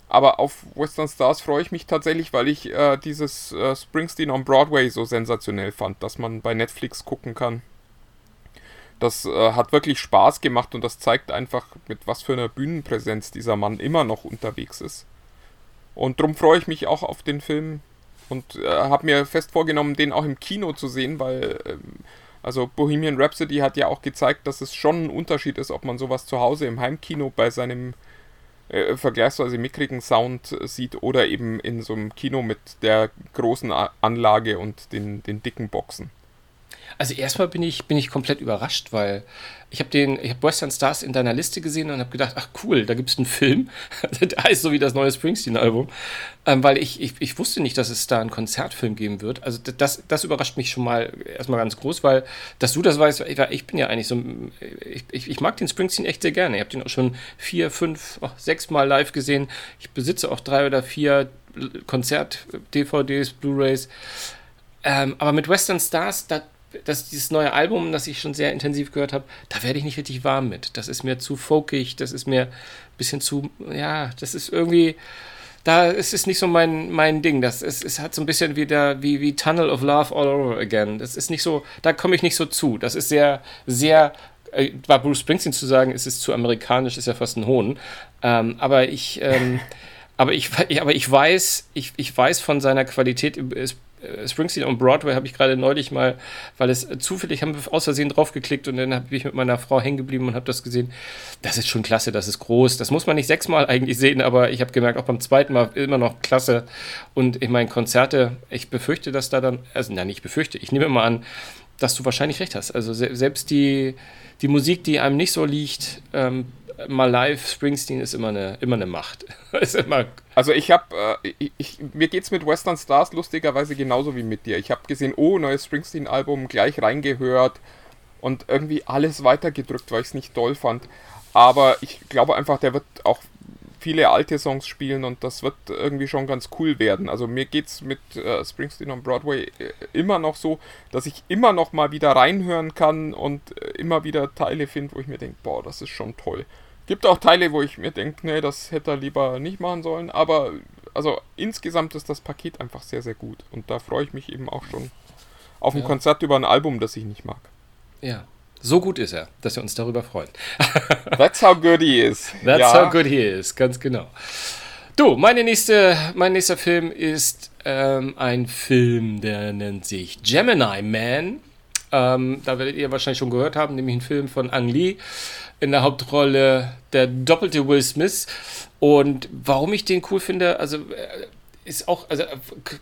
Aber auf Western Stars freue ich mich tatsächlich, weil ich dieses Springsteen on Broadway so sensationell fand, dass man bei Netflix gucken kann. Das äh, hat wirklich Spaß gemacht und das zeigt einfach, mit was für einer Bühnenpräsenz dieser Mann immer noch unterwegs ist. Und darum freue ich mich auch auf den Film und äh, habe mir fest vorgenommen, den auch im Kino zu sehen, weil ähm, also Bohemian Rhapsody hat ja auch gezeigt, dass es schon ein Unterschied ist, ob man sowas zu Hause im Heimkino bei seinem äh, vergleichsweise mickrigen Sound äh, sieht oder eben in so einem Kino mit der großen Anlage und den, den dicken Boxen. Also erstmal bin ich, bin ich komplett überrascht, weil ich habe den, ich habe Western Stars in deiner Liste gesehen und habe gedacht, ach cool, da gibt es einen Film, der heißt so wie das neue Springsteen-Album, ähm, weil ich, ich, ich wusste nicht, dass es da einen Konzertfilm geben wird. Also das, das überrascht mich schon mal erstmal ganz groß, weil, dass du das weißt, ich, ich bin ja eigentlich so, ich, ich, ich, mag den Springsteen echt sehr gerne. Ich habe den auch schon vier, fünf, oh, sechs Mal live gesehen. Ich besitze auch drei oder vier Konzert-DVDs, Blu-rays. Ähm, aber mit Western Stars, da dass dieses neue Album, das ich schon sehr intensiv gehört habe, da werde ich nicht richtig warm mit. Das ist mir zu folkig, das ist mir ein bisschen zu, ja, das ist irgendwie, da ist es nicht so mein, mein Ding. Das ist, es hat so ein bisschen wieder wie, wie Tunnel of Love all over again. Das ist nicht so, da komme ich nicht so zu. Das ist sehr, sehr, äh, war Bruce Springsteen zu sagen, ist es zu amerikanisch, ist ja fast ein Hohn. Ähm, aber ich, ähm, aber ich, aber ich weiß, ich, ich weiß von seiner Qualität, äh, Springsteen on Broadway habe ich gerade neulich mal, weil es zufällig haben wir aus Versehen draufgeklickt und dann habe ich mit meiner Frau hängen geblieben und habe das gesehen. Das ist schon klasse, das ist groß. Das muss man nicht sechsmal eigentlich sehen, aber ich habe gemerkt, auch beim zweiten Mal immer noch klasse. Und ich meine, Konzerte, ich befürchte, dass da dann, also nein, ich befürchte, ich nehme mal an, dass du wahrscheinlich recht hast. Also se selbst die, die Musik, die einem nicht so liegt, ähm, mal live, Springsteen ist immer eine, immer eine Macht. immer also ich habe, äh, mir geht's mit Western Stars lustigerweise genauso wie mit dir. Ich habe gesehen, oh, neues Springsteen-Album, gleich reingehört und irgendwie alles weitergedrückt, weil ich es nicht toll fand. Aber ich glaube einfach, der wird auch viele alte Songs spielen und das wird irgendwie schon ganz cool werden. Also mir geht's mit äh, Springsteen on Broadway äh, immer noch so, dass ich immer noch mal wieder reinhören kann und äh, immer wieder Teile finde, wo ich mir denke, boah, das ist schon toll. Gibt auch Teile, wo ich mir denke, nee, das hätte er lieber nicht machen sollen. Aber also insgesamt ist das Paket einfach sehr, sehr gut. Und da freue ich mich eben auch schon auf ein ja. Konzert über ein Album, das ich nicht mag. Ja. So gut ist er, dass wir uns darüber freuen. That's how good he is. That's ja. how good he is, ganz genau. Du, meine nächste, mein nächster Film ist ähm, ein Film, der nennt sich Gemini Man. Ähm, da werdet ihr wahrscheinlich schon gehört haben, nämlich ein Film von Ang Lee in der Hauptrolle der doppelte Will Smith. Und warum ich den cool finde, also äh, ist auch, also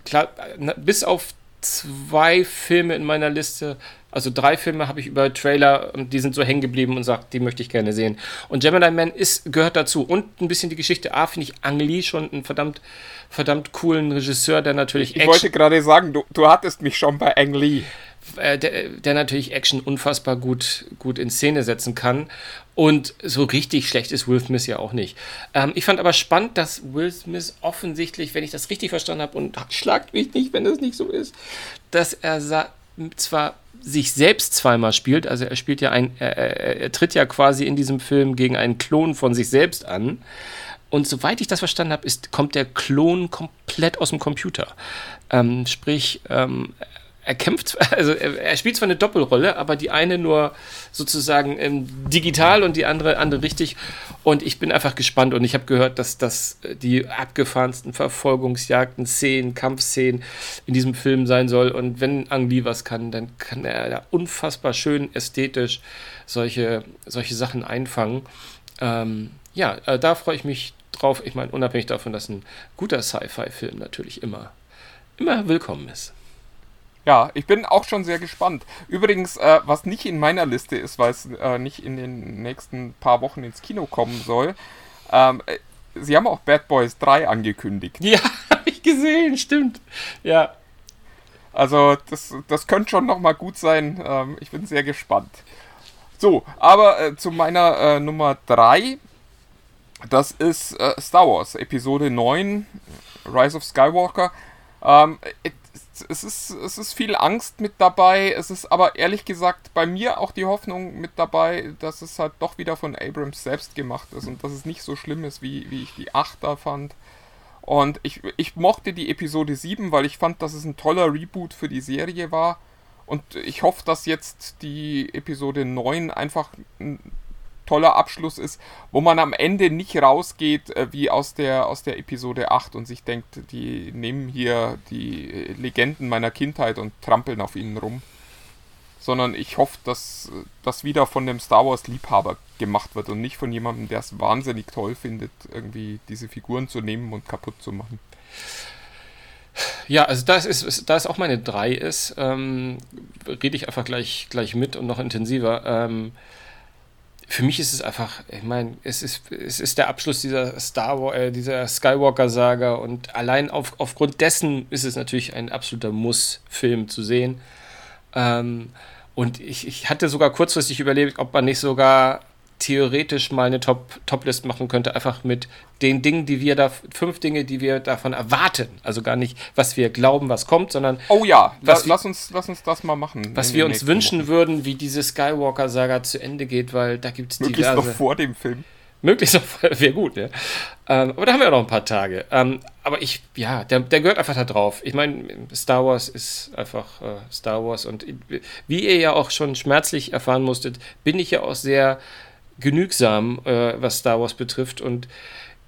klar, bis auf zwei Filme in meiner Liste, also drei Filme habe ich über Trailer und die sind so hängen geblieben und sagt, die möchte ich gerne sehen. Und Gemini Man ist, gehört dazu. Und ein bisschen die Geschichte. A, finde ich Ang Lee schon einen verdammt, verdammt coolen Regisseur, der natürlich. Ich wollte gerade sagen, du, du hattest mich schon bei Ang Lee. Äh, der, der, natürlich Action unfassbar gut, gut in Szene setzen kann. Und so richtig schlecht ist Will Smith ja auch nicht. Ähm, ich fand aber spannend, dass Will Smith offensichtlich, wenn ich das richtig verstanden habe, und schlagt mich nicht, wenn das nicht so ist, dass er zwar sich selbst zweimal spielt, also er spielt ja ein, er, er, tritt ja quasi in diesem Film gegen einen Klon von sich selbst an. Und soweit ich das verstanden habe, kommt der Klon komplett aus dem Computer. Ähm, sprich, ähm, er kämpft, also er, spielt zwar eine Doppelrolle, aber die eine nur sozusagen ähm, digital und die andere andere richtig. Und ich bin einfach gespannt und ich habe gehört, dass das äh, die abgefahrensten Verfolgungsjagden, Szenen, Kampfszenen in diesem Film sein soll. Und wenn Ang Lee was kann, dann kann er da unfassbar schön ästhetisch solche, solche Sachen einfangen. Ähm, ja, äh, da freue ich mich drauf. Ich meine, unabhängig davon, dass ein guter Sci-Fi-Film natürlich immer, immer willkommen ist. Ja, ich bin auch schon sehr gespannt. Übrigens, äh, was nicht in meiner Liste ist, weil es äh, nicht in den nächsten paar Wochen ins Kino kommen soll, ähm, äh, sie haben auch Bad Boys 3 angekündigt. Ja, habe ich gesehen, stimmt. Ja. Also, das, das könnte schon nochmal gut sein. Ähm, ich bin sehr gespannt. So, aber äh, zu meiner äh, Nummer 3. Das ist äh, Star Wars, Episode 9, Rise of Skywalker. Ähm, es ist, es ist viel Angst mit dabei. Es ist aber ehrlich gesagt bei mir auch die Hoffnung mit dabei, dass es halt doch wieder von Abrams selbst gemacht ist und dass es nicht so schlimm ist, wie, wie ich die 8 da fand. Und ich, ich mochte die Episode 7, weil ich fand, dass es ein toller Reboot für die Serie war. Und ich hoffe, dass jetzt die Episode 9 einfach ein toller Abschluss ist, wo man am Ende nicht rausgeht äh, wie aus der, aus der Episode 8 und sich denkt, die nehmen hier die Legenden meiner Kindheit und trampeln auf ihnen rum. Sondern ich hoffe, dass das wieder von dem Star Wars Liebhaber gemacht wird und nicht von jemandem, der es wahnsinnig toll findet, irgendwie diese Figuren zu nehmen und kaputt zu machen. Ja, also da ist, da es auch meine 3 ist, ähm, rede ich einfach gleich, gleich mit und noch intensiver. Ähm, für mich ist es einfach, ich meine, es ist, es ist der Abschluss dieser Star äh, dieser Skywalker-Saga und allein auf, aufgrund dessen ist es natürlich ein absoluter Muss-Film zu sehen. Ähm, und ich, ich hatte sogar kurzfristig überlegt, ob man nicht sogar theoretisch mal eine Top, Top-List machen könnte, einfach mit den Dingen, die wir da, fünf Dinge, die wir davon erwarten. Also gar nicht, was wir glauben, was kommt, sondern. Oh ja, was, lass, uns, lass uns das mal machen. Was wir uns wünschen Wochen. würden, wie diese Skywalker-Saga zu Ende geht, weil da gibt es diverse. noch vor dem Film. Möglichst noch, wäre gut, ja. Ähm, aber da haben wir noch ein paar Tage. Ähm, aber ich, ja, der, der gehört einfach da drauf. Ich meine, Star Wars ist einfach äh, Star Wars und wie ihr ja auch schon schmerzlich erfahren musstet, bin ich ja auch sehr genügsam, äh, was Star Wars betrifft und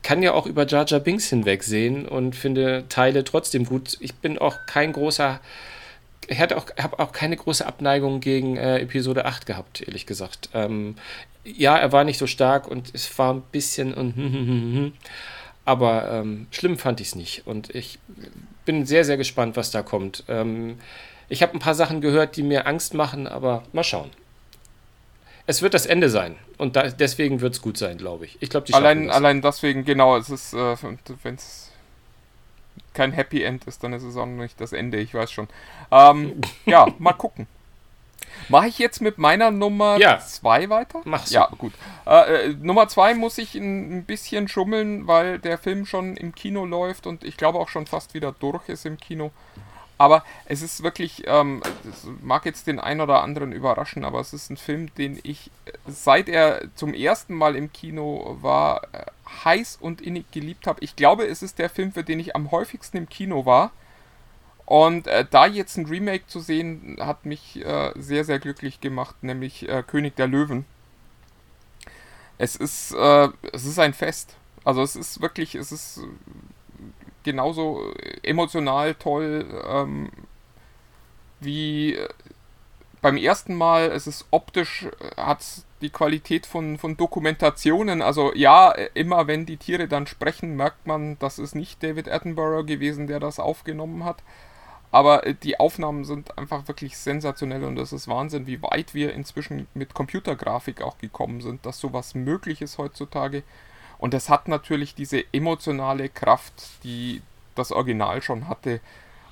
kann ja auch über Jar Jar Binks hinwegsehen und finde Teile trotzdem gut. Ich bin auch kein großer, ich auch, habe auch keine große Abneigung gegen äh, Episode 8 gehabt, ehrlich gesagt. Ähm, ja, er war nicht so stark und es war ein bisschen und aber ähm, schlimm fand ich es nicht und ich bin sehr, sehr gespannt, was da kommt. Ähm, ich habe ein paar Sachen gehört, die mir Angst machen, aber mal schauen es wird das Ende sein. Und da, deswegen wird es gut sein, glaube ich. Ich glaube, die allein, das. allein deswegen, genau, es ist, äh, wenn es kein Happy End ist, dann ist es auch nicht das Ende, ich weiß schon. Ähm, ja, mal gucken. Mache ich jetzt mit meiner Nummer 2 ja. weiter? Mach's. Ja, gut. Äh, äh, Nummer 2 muss ich ein, ein bisschen schummeln, weil der Film schon im Kino läuft und ich glaube auch schon fast wieder durch ist im Kino. Aber es ist wirklich, ähm, mag jetzt den einen oder anderen überraschen, aber es ist ein Film, den ich, seit er zum ersten Mal im Kino war, äh, heiß und innig geliebt habe. Ich glaube, es ist der Film, für den ich am häufigsten im Kino war. Und äh, da jetzt ein Remake zu sehen, hat mich äh, sehr, sehr glücklich gemacht, nämlich äh, König der Löwen. Es ist, äh, es ist ein Fest. Also es ist wirklich, es ist genauso emotional toll ähm, wie äh, beim ersten Mal. Es ist optisch, äh, hat die Qualität von, von Dokumentationen. Also ja, immer wenn die Tiere dann sprechen, merkt man, das ist nicht David Attenborough gewesen, der das aufgenommen hat. Aber äh, die Aufnahmen sind einfach wirklich sensationell und es ist Wahnsinn, wie weit wir inzwischen mit Computergrafik auch gekommen sind, dass sowas möglich ist heutzutage. Und es hat natürlich diese emotionale Kraft, die das Original schon hatte.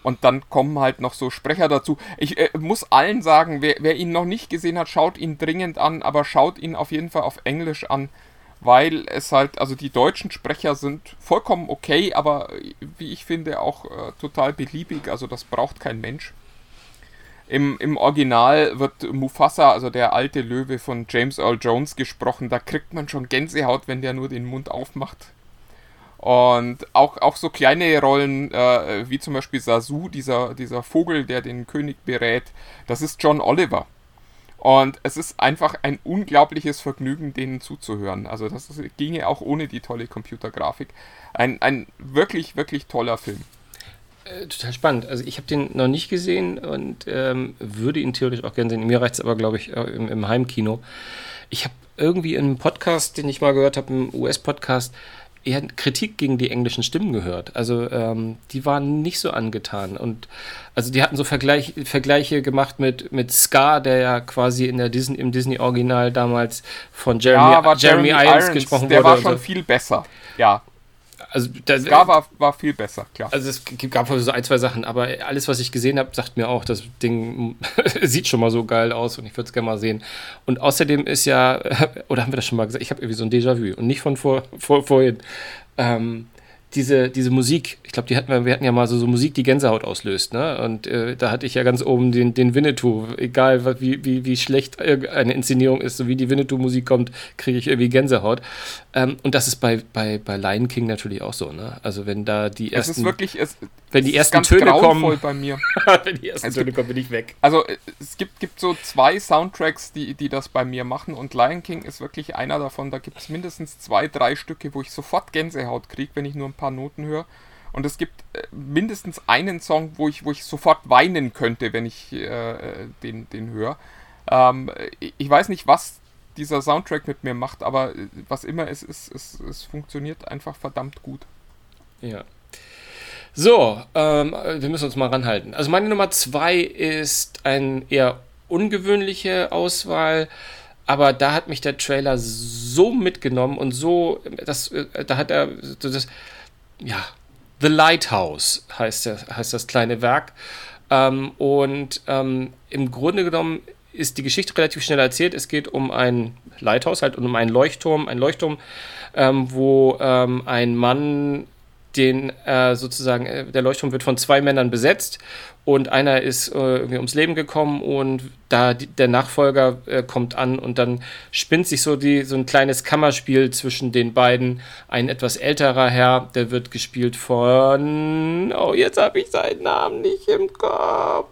Und dann kommen halt noch so Sprecher dazu. Ich äh, muss allen sagen, wer, wer, ihn noch nicht gesehen hat, schaut ihn dringend an, aber schaut ihn auf jeden Fall auf Englisch an, weil es halt, also die deutschen Sprecher sind vollkommen okay, aber wie ich finde auch äh, total beliebig, also das braucht kein Mensch. Im, Im Original wird Mufasa, also der alte Löwe von James Earl Jones, gesprochen. Da kriegt man schon Gänsehaut, wenn der nur den Mund aufmacht. Und auch, auch so kleine Rollen, äh, wie zum Beispiel Sasu, dieser, dieser Vogel, der den König berät, das ist John Oliver. Und es ist einfach ein unglaubliches Vergnügen, denen zuzuhören. Also das ginge auch ohne die tolle Computergrafik. Ein, ein wirklich, wirklich toller Film. Äh, total spannend. Also ich habe den noch nicht gesehen und ähm, würde ihn theoretisch auch gerne sehen. Mir reicht es aber, glaube ich, äh, im, im, Heimkino. Ich habe irgendwie in einem Podcast, den ich mal gehört habe, im US-Podcast, eher Kritik gegen die englischen Stimmen gehört. Also ähm, die waren nicht so angetan. Und also die hatten so Vergleich, Vergleiche gemacht mit, mit Scar, der ja quasi in der Disney, im Disney-Original damals von Jeremy, ja, Jeremy, Jeremy Irons, Irons gesprochen der wurde. Der war schon so. viel besser. Ja also da, Scar war, war viel besser, klar. Also es gab so ein, zwei Sachen, aber alles, was ich gesehen habe, sagt mir auch, das Ding sieht schon mal so geil aus und ich würde es gerne mal sehen. Und außerdem ist ja, oder haben wir das schon mal gesagt, ich habe irgendwie so ein Déjà-vu und nicht von vor, vor, vorhin. Ähm, diese, diese Musik, ich glaube, die hatten wir, wir hatten ja mal so, so Musik, die Gänsehaut auslöst, ne? Und äh, da hatte ich ja ganz oben den, den Winnetou. Egal wie, wie, wie schlecht eine Inszenierung ist, so wie die Winnetou-Musik kommt, kriege ich irgendwie Gänsehaut. Ähm, und das ist bei, bei, bei Lion King natürlich auch so, ne? Also wenn da die ersten. Es ist wirklich, es, wenn die ersten Töne kommen. bei mir. wenn die ersten Töne kommen, bin ich weg. Also es gibt, gibt so zwei Soundtracks, die, die das bei mir machen und Lion King ist wirklich einer davon. Da gibt es mindestens zwei, drei Stücke, wo ich sofort Gänsehaut kriege, wenn ich nur ein paar Noten höre. Und es gibt äh, mindestens einen Song, wo ich, wo ich sofort weinen könnte, wenn ich äh, den, den höre. Ähm, ich weiß nicht, was dieser Soundtrack mit mir macht, aber was immer es ist, es, es funktioniert einfach verdammt gut. Ja. So, ähm, wir müssen uns mal ranhalten. Also meine Nummer zwei ist ein eher ungewöhnliche Auswahl, aber da hat mich der Trailer so mitgenommen und so, das, äh, da hat er das, ja, The Lighthouse heißt, der, heißt das kleine Werk. Ähm, und ähm, im Grunde genommen ist die Geschichte relativ schnell erzählt. Es geht um ein Lighthouse, halt um einen Leuchtturm, ein Leuchtturm, ähm, wo ähm, ein Mann den äh, sozusagen, der Leuchtturm wird von zwei Männern besetzt und einer ist äh, irgendwie ums Leben gekommen und da die, der Nachfolger äh, kommt an und dann spinnt sich so, die, so ein kleines Kammerspiel zwischen den beiden. Ein etwas älterer Herr, der wird gespielt von, oh, jetzt habe ich seinen Namen nicht im Kopf.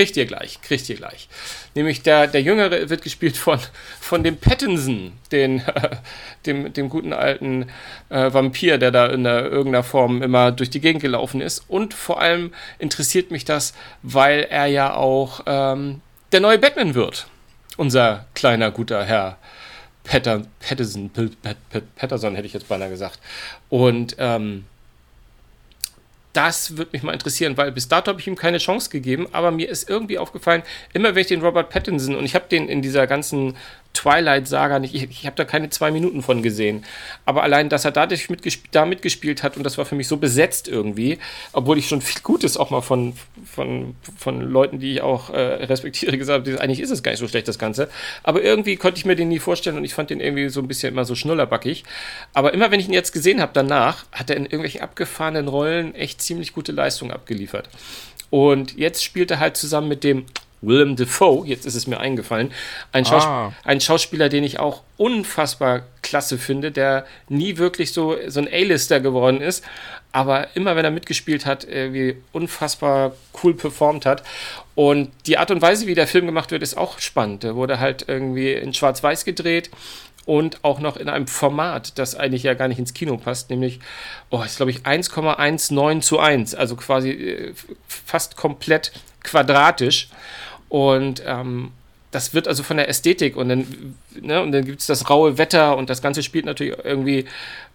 Kriegt ihr gleich, kriegt ihr gleich. Nämlich der, der Jüngere wird gespielt von, von dem Pattinson, den, äh, dem, dem guten alten äh, Vampir, der da in der, irgendeiner Form immer durch die Gegend gelaufen ist. Und vor allem interessiert mich das, weil er ja auch ähm, der neue Batman wird. Unser kleiner, guter Herr. Patter, Patterson, Patterson hätte ich jetzt beinahe gesagt. Und ähm, das würde mich mal interessieren, weil bis dato habe ich ihm keine Chance gegeben, aber mir ist irgendwie aufgefallen, immer wenn ich den Robert Pattinson und ich habe den in dieser ganzen Twilight-Saga nicht, ich, ich habe da keine zwei Minuten von gesehen. Aber allein, dass er dadurch mitgesp da mitgespielt hat und das war für mich so besetzt irgendwie, obwohl ich schon viel Gutes auch mal von, von, von Leuten, die ich auch äh, respektiere, gesagt habe, eigentlich ist es gar nicht so schlecht, das Ganze. Aber irgendwie konnte ich mir den nie vorstellen und ich fand den irgendwie so ein bisschen immer so schnullerbackig. Aber immer wenn ich ihn jetzt gesehen habe danach, hat er in irgendwelchen abgefahrenen Rollen echt ziemlich gute Leistungen abgeliefert. Und jetzt spielt er halt zusammen mit dem Willem Dafoe, jetzt ist es mir eingefallen, ein, Schaus ah. ein Schauspieler, den ich auch unfassbar klasse finde, der nie wirklich so, so ein A-Lister geworden ist, aber immer wenn er mitgespielt hat, irgendwie unfassbar cool performt hat. Und die Art und Weise, wie der Film gemacht wird, ist auch spannend. Der wurde halt irgendwie in Schwarz-Weiß gedreht und auch noch in einem Format, das eigentlich ja gar nicht ins Kino passt, nämlich, oh, ist glaube ich 1,19 zu 1, also quasi äh, fast komplett quadratisch. Und ähm, das wird also von der Ästhetik und dann, ne, und dann gibt es das raue Wetter und das Ganze spielt natürlich irgendwie,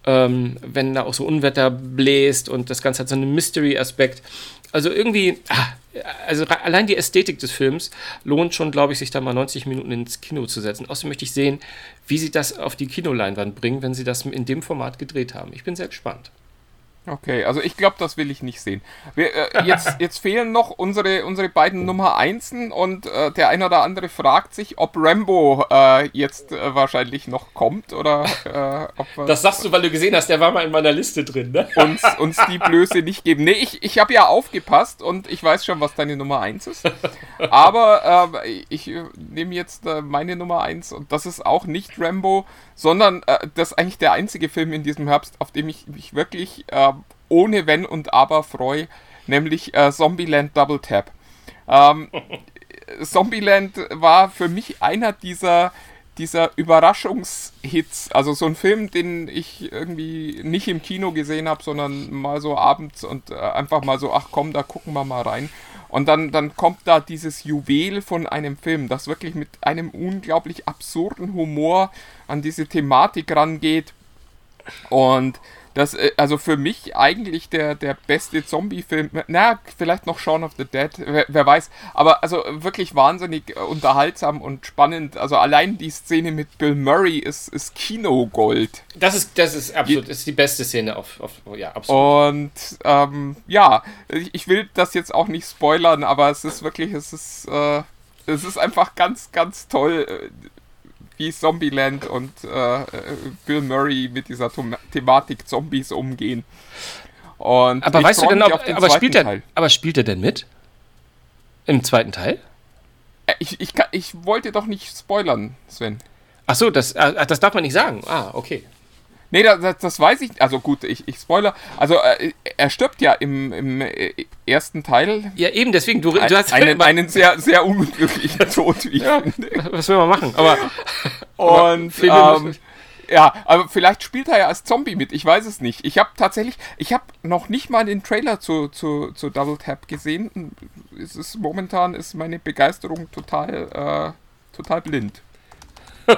ähm, wenn da auch so Unwetter bläst und das Ganze hat so einen Mystery-Aspekt. Also irgendwie, ah, also allein die Ästhetik des Films lohnt schon, glaube ich, sich da mal 90 Minuten ins Kino zu setzen. Außerdem möchte ich sehen, wie sie das auf die Kinoleinwand bringen, wenn sie das in dem Format gedreht haben. Ich bin sehr gespannt. Okay, also ich glaube, das will ich nicht sehen. Wir, äh, jetzt, jetzt fehlen noch unsere, unsere beiden Nummer Einsen und äh, der eine oder andere fragt sich, ob Rambo äh, jetzt äh, wahrscheinlich noch kommt oder äh, ob Das sagst du, weil du gesehen hast, der war mal in meiner Liste drin, ne? Uns, uns die Blöße nicht geben. Nee, ich, ich habe ja aufgepasst und ich weiß schon, was deine Nummer eins ist. Aber äh, ich nehme jetzt meine Nummer eins und das ist auch nicht Rambo, sondern das ist eigentlich der einzige Film in diesem Herbst, auf dem ich mich wirklich ohne Wenn und Aber freue, nämlich äh, Zombieland Double Tap. Ähm, Zombieland war für mich einer dieser, dieser Überraschungshits. Also so ein Film, den ich irgendwie nicht im Kino gesehen habe, sondern mal so abends und äh, einfach mal so, ach komm, da gucken wir mal rein. Und dann, dann kommt da dieses Juwel von einem Film, das wirklich mit einem unglaublich absurden Humor an diese Thematik rangeht. Und das, äh, also für mich eigentlich der, der beste Zombie-Film. Na, vielleicht noch Shaun of the Dead, wer, wer, weiß. Aber also wirklich wahnsinnig unterhaltsam und spannend. Also allein die Szene mit Bill Murray ist, ist Kinogold. Das ist, das ist absolut, ist die beste Szene auf, auf ja, absolut. Und ähm, ja, ich will das jetzt auch nicht spoilern, aber es ist wirklich, es ist, äh, es ist einfach ganz, ganz toll wie Zombieland und äh, Bill Murray mit dieser Tom Thematik Zombies umgehen. Und aber weißt du denn, ob, aber spielt, er, aber spielt er denn mit? Im zweiten Teil? Äh, ich, ich, ich wollte doch nicht spoilern, Sven. Ach so, das, äh, das darf man nicht sagen. Ah, okay. Nee, das, das weiß ich. Also gut, ich, ich spoiler. Also äh, er stirbt ja im, im äh, ersten Teil. Ja, eben, deswegen, du, du hast einen, einen sehr, sehr unglücklichen Tod, wie ja, Was will man machen? Aber. und. Aber ähm, ja, aber vielleicht spielt er ja als Zombie mit, ich weiß es nicht. Ich habe tatsächlich, ich habe noch nicht mal den Trailer zu, zu, zu Double Tap gesehen. Es ist, momentan ist meine Begeisterung total, äh, total blind.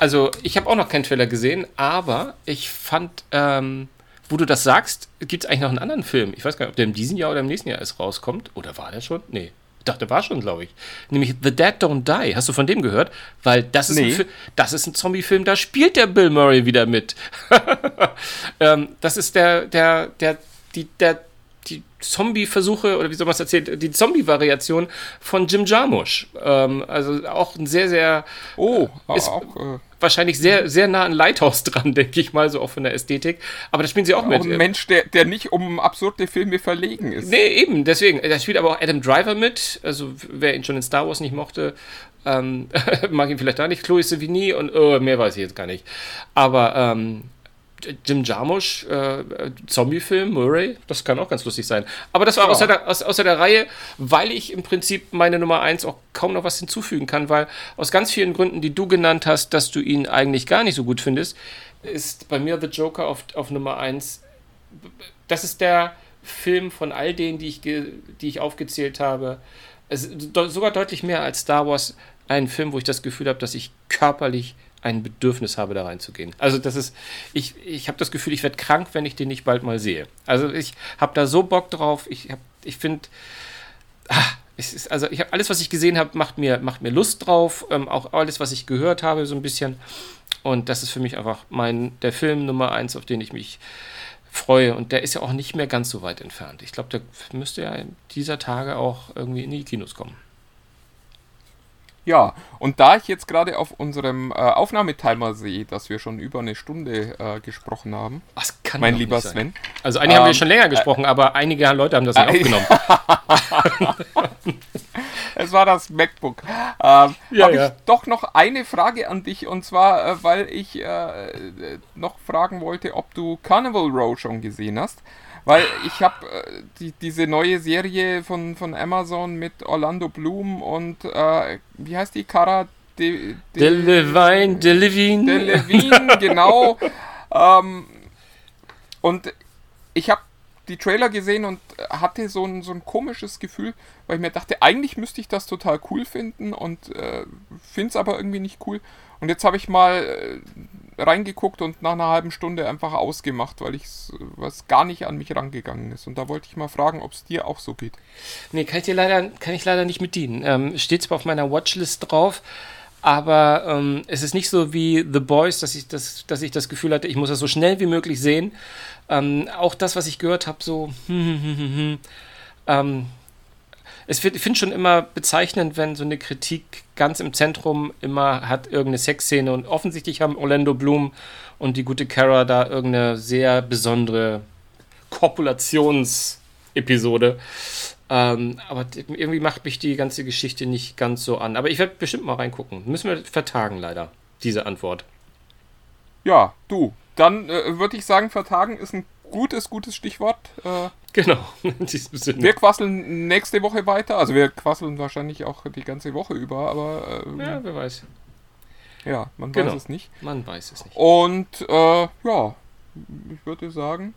Also, ich habe auch noch keinen Trailer gesehen, aber ich fand ähm, wo du das sagst, gibt es eigentlich noch einen anderen Film. Ich weiß gar nicht, ob der in diesem Jahr oder im nächsten Jahr erst rauskommt. Oder war der schon? Nee. Ich dachte, der war schon, glaube ich. Nämlich The Dead Don't Die. Hast du von dem gehört? Weil das ist, Nee. ein, Fi- das ist ein Zombie-Film, da spielt der Bill Murray wieder mit. ähm, das ist der, der, der, die, der, die Zombie-Versuche, oder wie soll man es erzählen, die Zombie-Variation von Jim Jarmusch. Ähm, also auch ein sehr, sehr Oh, Ist- auch äh, wahrscheinlich sehr, sehr nah an Lighthouse dran, denke ich mal, so auch von der Ästhetik. Aber da spielen sie auch auch mit. ein Mensch, der, der nicht um absurde Filme verlegen ist. Nee, eben, deswegen. Da spielt aber auch Adam Driver mit. Also, wer ihn schon in Star Wars nicht mochte, ähm, mag ihn vielleicht da nicht. Chloe Sevigny und oh, mehr weiß ich jetzt gar nicht. Aber ähm, Jim Jarmusch, äh, Zombie-Film, Murray, das kann auch ganz lustig sein. Aber das war Ja. außer, der, aus, außer der Reihe, weil ich im Prinzip meine Nummer 1 auch kaum noch was hinzufügen kann, weil aus ganz vielen Gründen, die du genannt hast, dass du ihn eigentlich gar nicht so gut findest, ist bei mir The Joker auf, auf Nummer 1 das ist der Film von all denen, die ich, die ich aufgezählt habe. Sogar deutlich mehr als Star Wars ein Film, wo ich das Gefühl habe, dass ich körperlich ein Bedürfnis habe, da reinzugehen. Also das ist, ich, ich habe das Gefühl, ich werde krank, wenn ich den nicht bald mal sehe. Also ich habe da so Bock drauf. Ich, hab- ich finde, ist, also ich habe alles, was ich gesehen habe, macht mir, macht mir Lust drauf. Ähm, auch alles, was ich gehört habe, so ein bisschen. Und das ist für mich einfach mein, der Film Nummer eins, auf den ich mich freue. Und der ist ja auch nicht mehr ganz so weit entfernt. Ich glaube, der müsste ja in dieser Tage auch irgendwie in die Kinos kommen. Ja, und da ich jetzt gerade auf unserem äh, Aufnahmetimer sehe, dass wir schon über eine Stunde äh, gesprochen haben, Was kann mein lieber sein. Sven, Also einige haben wir Ähm, schon länger gesprochen, aber einige Leute haben das nicht äh, aufgenommen. es war das MacBook. Ähm, Ja, habe ja. ich doch noch eine Frage an dich und zwar, äh, weil ich äh, äh, noch fragen wollte, ob du Carnival Row schon gesehen hast. Weil ich habe äh, die, diese neue Serie von, von Amazon mit Orlando Bloom und äh, wie heißt die? Cara De, De Levine, De Levine. De Levine, genau. Ähm, und ich habe die Trailer gesehen und hatte so ein, so ein komisches Gefühl, weil ich mir dachte, eigentlich müsste ich das total cool finden und äh, finde es aber irgendwie nicht cool. Und jetzt habe ich mal äh, reingeguckt und nach einer halben Stunde einfach ausgemacht, weil ich was gar nicht an mich rangegangen ist. Und da wollte ich mal fragen, ob es dir auch so geht. Nee, kann ich dir leider, kann ich leider nicht mit dienen. Ähm, steht zwar auf meiner Watchlist drauf, aber ähm, es ist nicht so wie The Boys, dass ich das, dass ich das Gefühl hatte, ich muss das so schnell wie möglich sehen. Ähm, auch das, was ich gehört habe, so. ähm, es wird, ich finde schon immer bezeichnend, wenn so eine Kritik ganz im Zentrum immer hat irgendeine Sexszene und offensichtlich haben Orlando Bloom und die gute Kara da irgendeine sehr besondere Kopulationsepisode. Ähm, aber irgendwie macht mich die ganze Geschichte nicht ganz so an. Aber ich werde bestimmt mal reingucken. Müssen wir vertagen, leider, diese Antwort. Ja, du. Dann äh, würde ich sagen, vertagen ist ein gutes, gutes Stichwort. Äh, Genau, in diesem Sinne. Wir quasseln nächste Woche weiter. Also wir quasseln wahrscheinlich auch die ganze Woche über, aber ähm, ja. Ja, wer weiß. man Genau. weiß es nicht. Man weiß es nicht. Und äh, ja, ich würde sagen,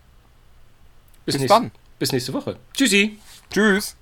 Bis, bis nächste, dann. bis nächste Woche. Tschüssi. Tschüss.